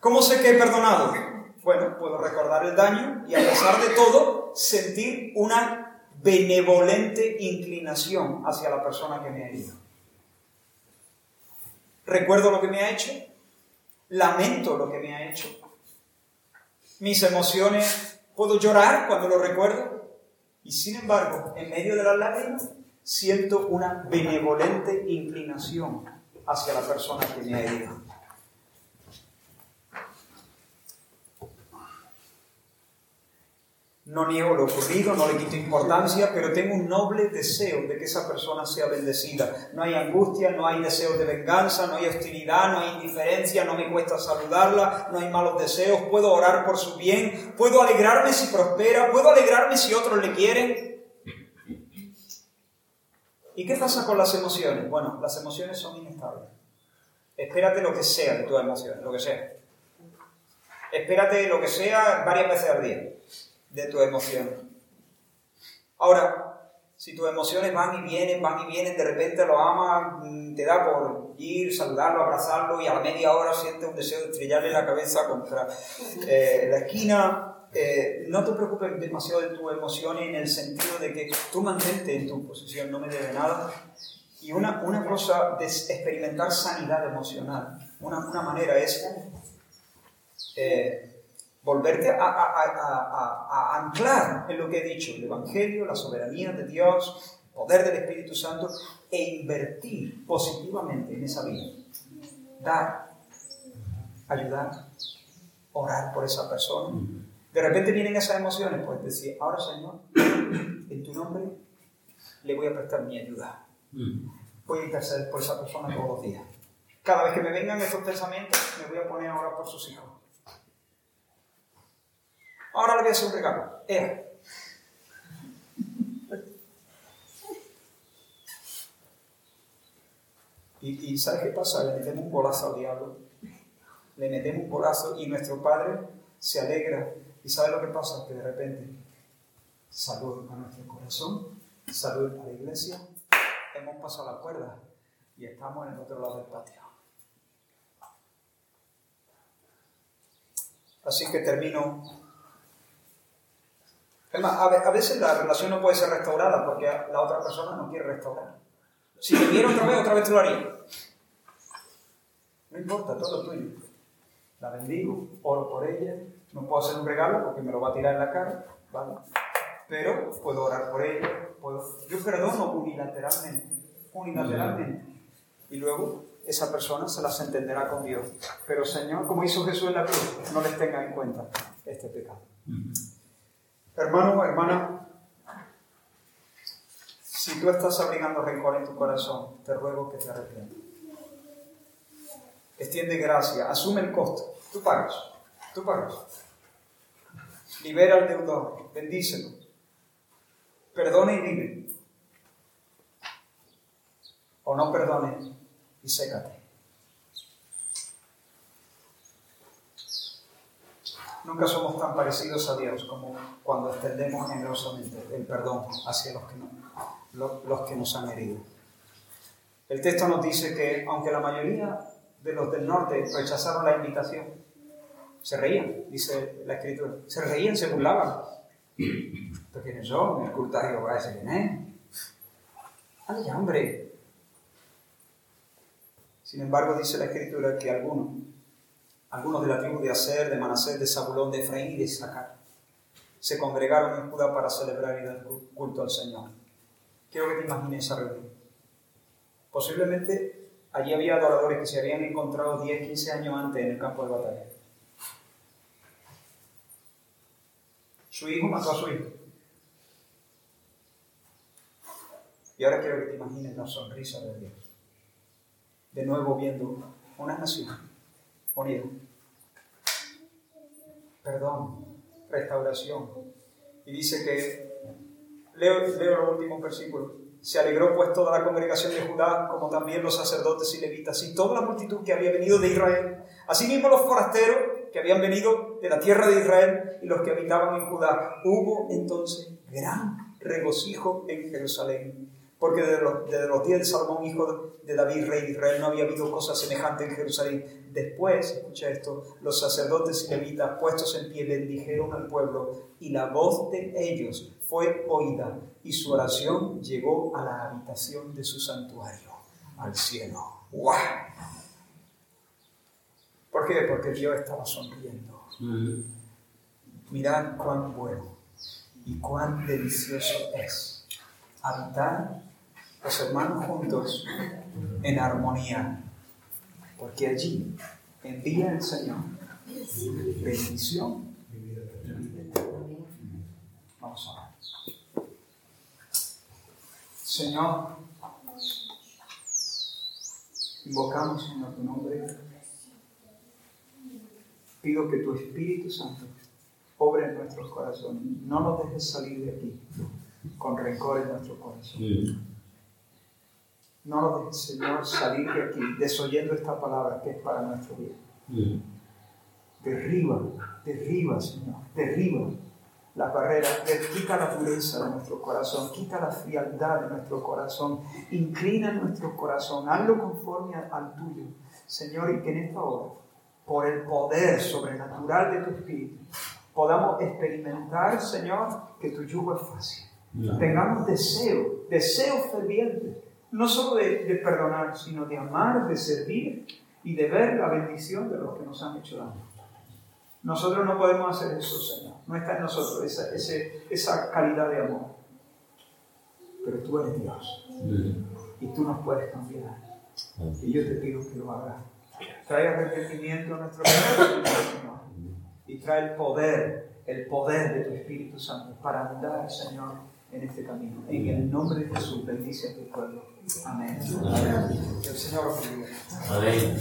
A: ¿Cómo sé que he perdonado? Bueno, puedo recordar el daño y a pesar de todo sentir una benevolente inclinación hacia la persona que me ha herido. Recuerdo lo que me ha hecho, lamento lo que me ha hecho. Mis emociones, puedo llorar cuando lo recuerdo, y sin embargo, en medio de las lágrimas, siento una benevolente inclinación hacia la persona que me ha herido. No niego lo ocurrido, no le quito importancia, pero tengo un noble deseo de que esa persona sea bendecida. No hay angustia, no hay deseo de venganza, no hay hostilidad, no hay indiferencia, no me cuesta saludarla, no hay malos deseos, puedo orar por su bien, puedo alegrarme si prospera, puedo alegrarme si otros le quieren. ¿Y qué pasa con las emociones? Bueno, las emociones son inestables. Espérate lo que sea de tus emociones, lo que sea. Espérate lo que sea varias veces al día de tu emoción. Ahora, si tus emociones van y vienen, van y vienen, de repente lo amas, mm, te da por ir, saludarlo, abrazarlo y a la media hora sientes un deseo de estrellarle la cabeza contra eh, la esquina, eh, no te preocupes demasiado de tus emociones en el sentido de que tú mantente en tu posición, no me debe nada. Y una, una cosa de experimentar sanidad emocional, una, una manera es eh, volverte a, anclar en lo que he dicho, el Evangelio, la soberanía de Dios, poder del Espíritu Santo e invertir positivamente en esa vida. Dar, ayudar, orar por esa persona. De repente vienen esas emociones, pues decir, ahora Señor, en tu nombre le voy a prestar mi ayuda. Voy a interceder por esa persona todos los días. Cada vez que me vengan estos pensamientos, me voy a poner ahora por sus hijos. Ahora le voy a hacer un regalo. Y, y ¿sabes qué pasa? Le metemos un bolazo al diablo. Le metemos un bolazo y nuestro Padre se alegra. ¿Y sabe lo que pasa? Que de repente salud a nuestro corazón, salud a la iglesia, hemos pasado la cuerda y estamos en el otro lado del patio. Así que termino. a veces la relación no puede ser restaurada porque la otra persona no quiere restaurar. Si me viera otra vez, otra vez te lo haría. No importa, todo tuyo. La bendigo, oro por ella. No puedo hacer un regalo porque me lo va a tirar en la cara. ¿vale? Pero puedo orar por ella. Puedo... Yo perdono unilateralmente. Unilateralmente. Y luego esa persona se las entenderá con Dios. Pero Señor, como hizo Jesús en la cruz, no les tenga en cuenta este pecado. Hermano hermana, si tú estás abrigando rencor en tu corazón, te ruego que te arrepientas. Extiende gracia, asume el costo. Tú pagas, tú pagas. Libera al deudor, bendícelo. Perdone y vive. O no perdone y sécate. Nunca somos tan parecidos a Dios como cuando extendemos generosamente el perdón hacia los, que nos han herido. El texto nos dice que aunque la mayoría de los del norte rechazaron la invitación, se reían, dice la escritura, se reían, se burlaban. ¿Pero quiénes son? El culto a Jehová ese quién es. ¡Ay, hombre! Sin embargo, dice la escritura que algunos, algunos de la tribu de Aser, de Manasés, de Zabulón, de Efraín y de Isaacar, se congregaron en Judá para celebrar y dar culto al Señor. Quiero que te imagines esa reunión. Posiblemente allí había adoradores que se habían encontrado 10, 15 años antes en el campo de batalla. Su hijo mató a su hijo. Y ahora quiero que te imagines la sonrisa de Dios de nuevo viendo una nación unida. Perdón, restauración. Y dice que, leo, leo el último versículo, se alegró pues toda la congregación de Judá, como también los sacerdotes y levitas, y toda la multitud que había venido de Israel, asimismo los forasteros que habían venido de la tierra de Israel y los que habitaban en Judá. Hubo entonces gran regocijo en Jerusalén porque desde los, días de Salomón, hijo de David, rey de Israel, no había habido cosa semejante en Jerusalén. Después, escucha esto, los sacerdotes y levitas puestos en pie bendijeron al pueblo y la voz de ellos fue oída y su oración llegó a la habitación de su santuario, al cielo. ¡Wow! ¿Por qué? Porque Dios estaba sonriendo. Mm. Mirad cuán bueno y cuán delicioso es habitar los hermanos juntos en armonía, porque allí envía el Señor bendición. Vamos a ver. Señor, invocamos en tu nombre. Pido que tu Espíritu Santo obre en nuestros corazones. No nos dejes salir de aquí con rencor en nuestro corazón. No nos dejes, Señor, salir de aquí desoyendo esta palabra que es para nuestro bien. Derriba, derriba, Señor, derriba las barreras, quita la pureza de nuestro corazón, quita la frialdad de nuestro corazón, inclina nuestro corazón, hazlo conforme al tuyo, Señor, y que en esta hora, por el poder sobrenatural de tu Espíritu, podamos experimentar, Señor, que tu yugo es fácil. Tengamos deseo, deseo ferviente no solo de, perdonar, sino de amar, de servir y de ver la bendición de los que nos han hecho daño. Nosotros no podemos hacer eso, Señor. No está en nosotros esa, esa calidad de amor. pero tú eres Dios y tú nos puedes cambiar. Y yo te pido que lo hagas. Trae arrepentimiento a nuestro corazón, Señor, y trae el poder, el poder de tu Espíritu Santo para andar, Señor, en este camino. En el nombre de Jesús, bendice a tu pueblo. Amén. Que el Señor os bendiga.
B: Amén.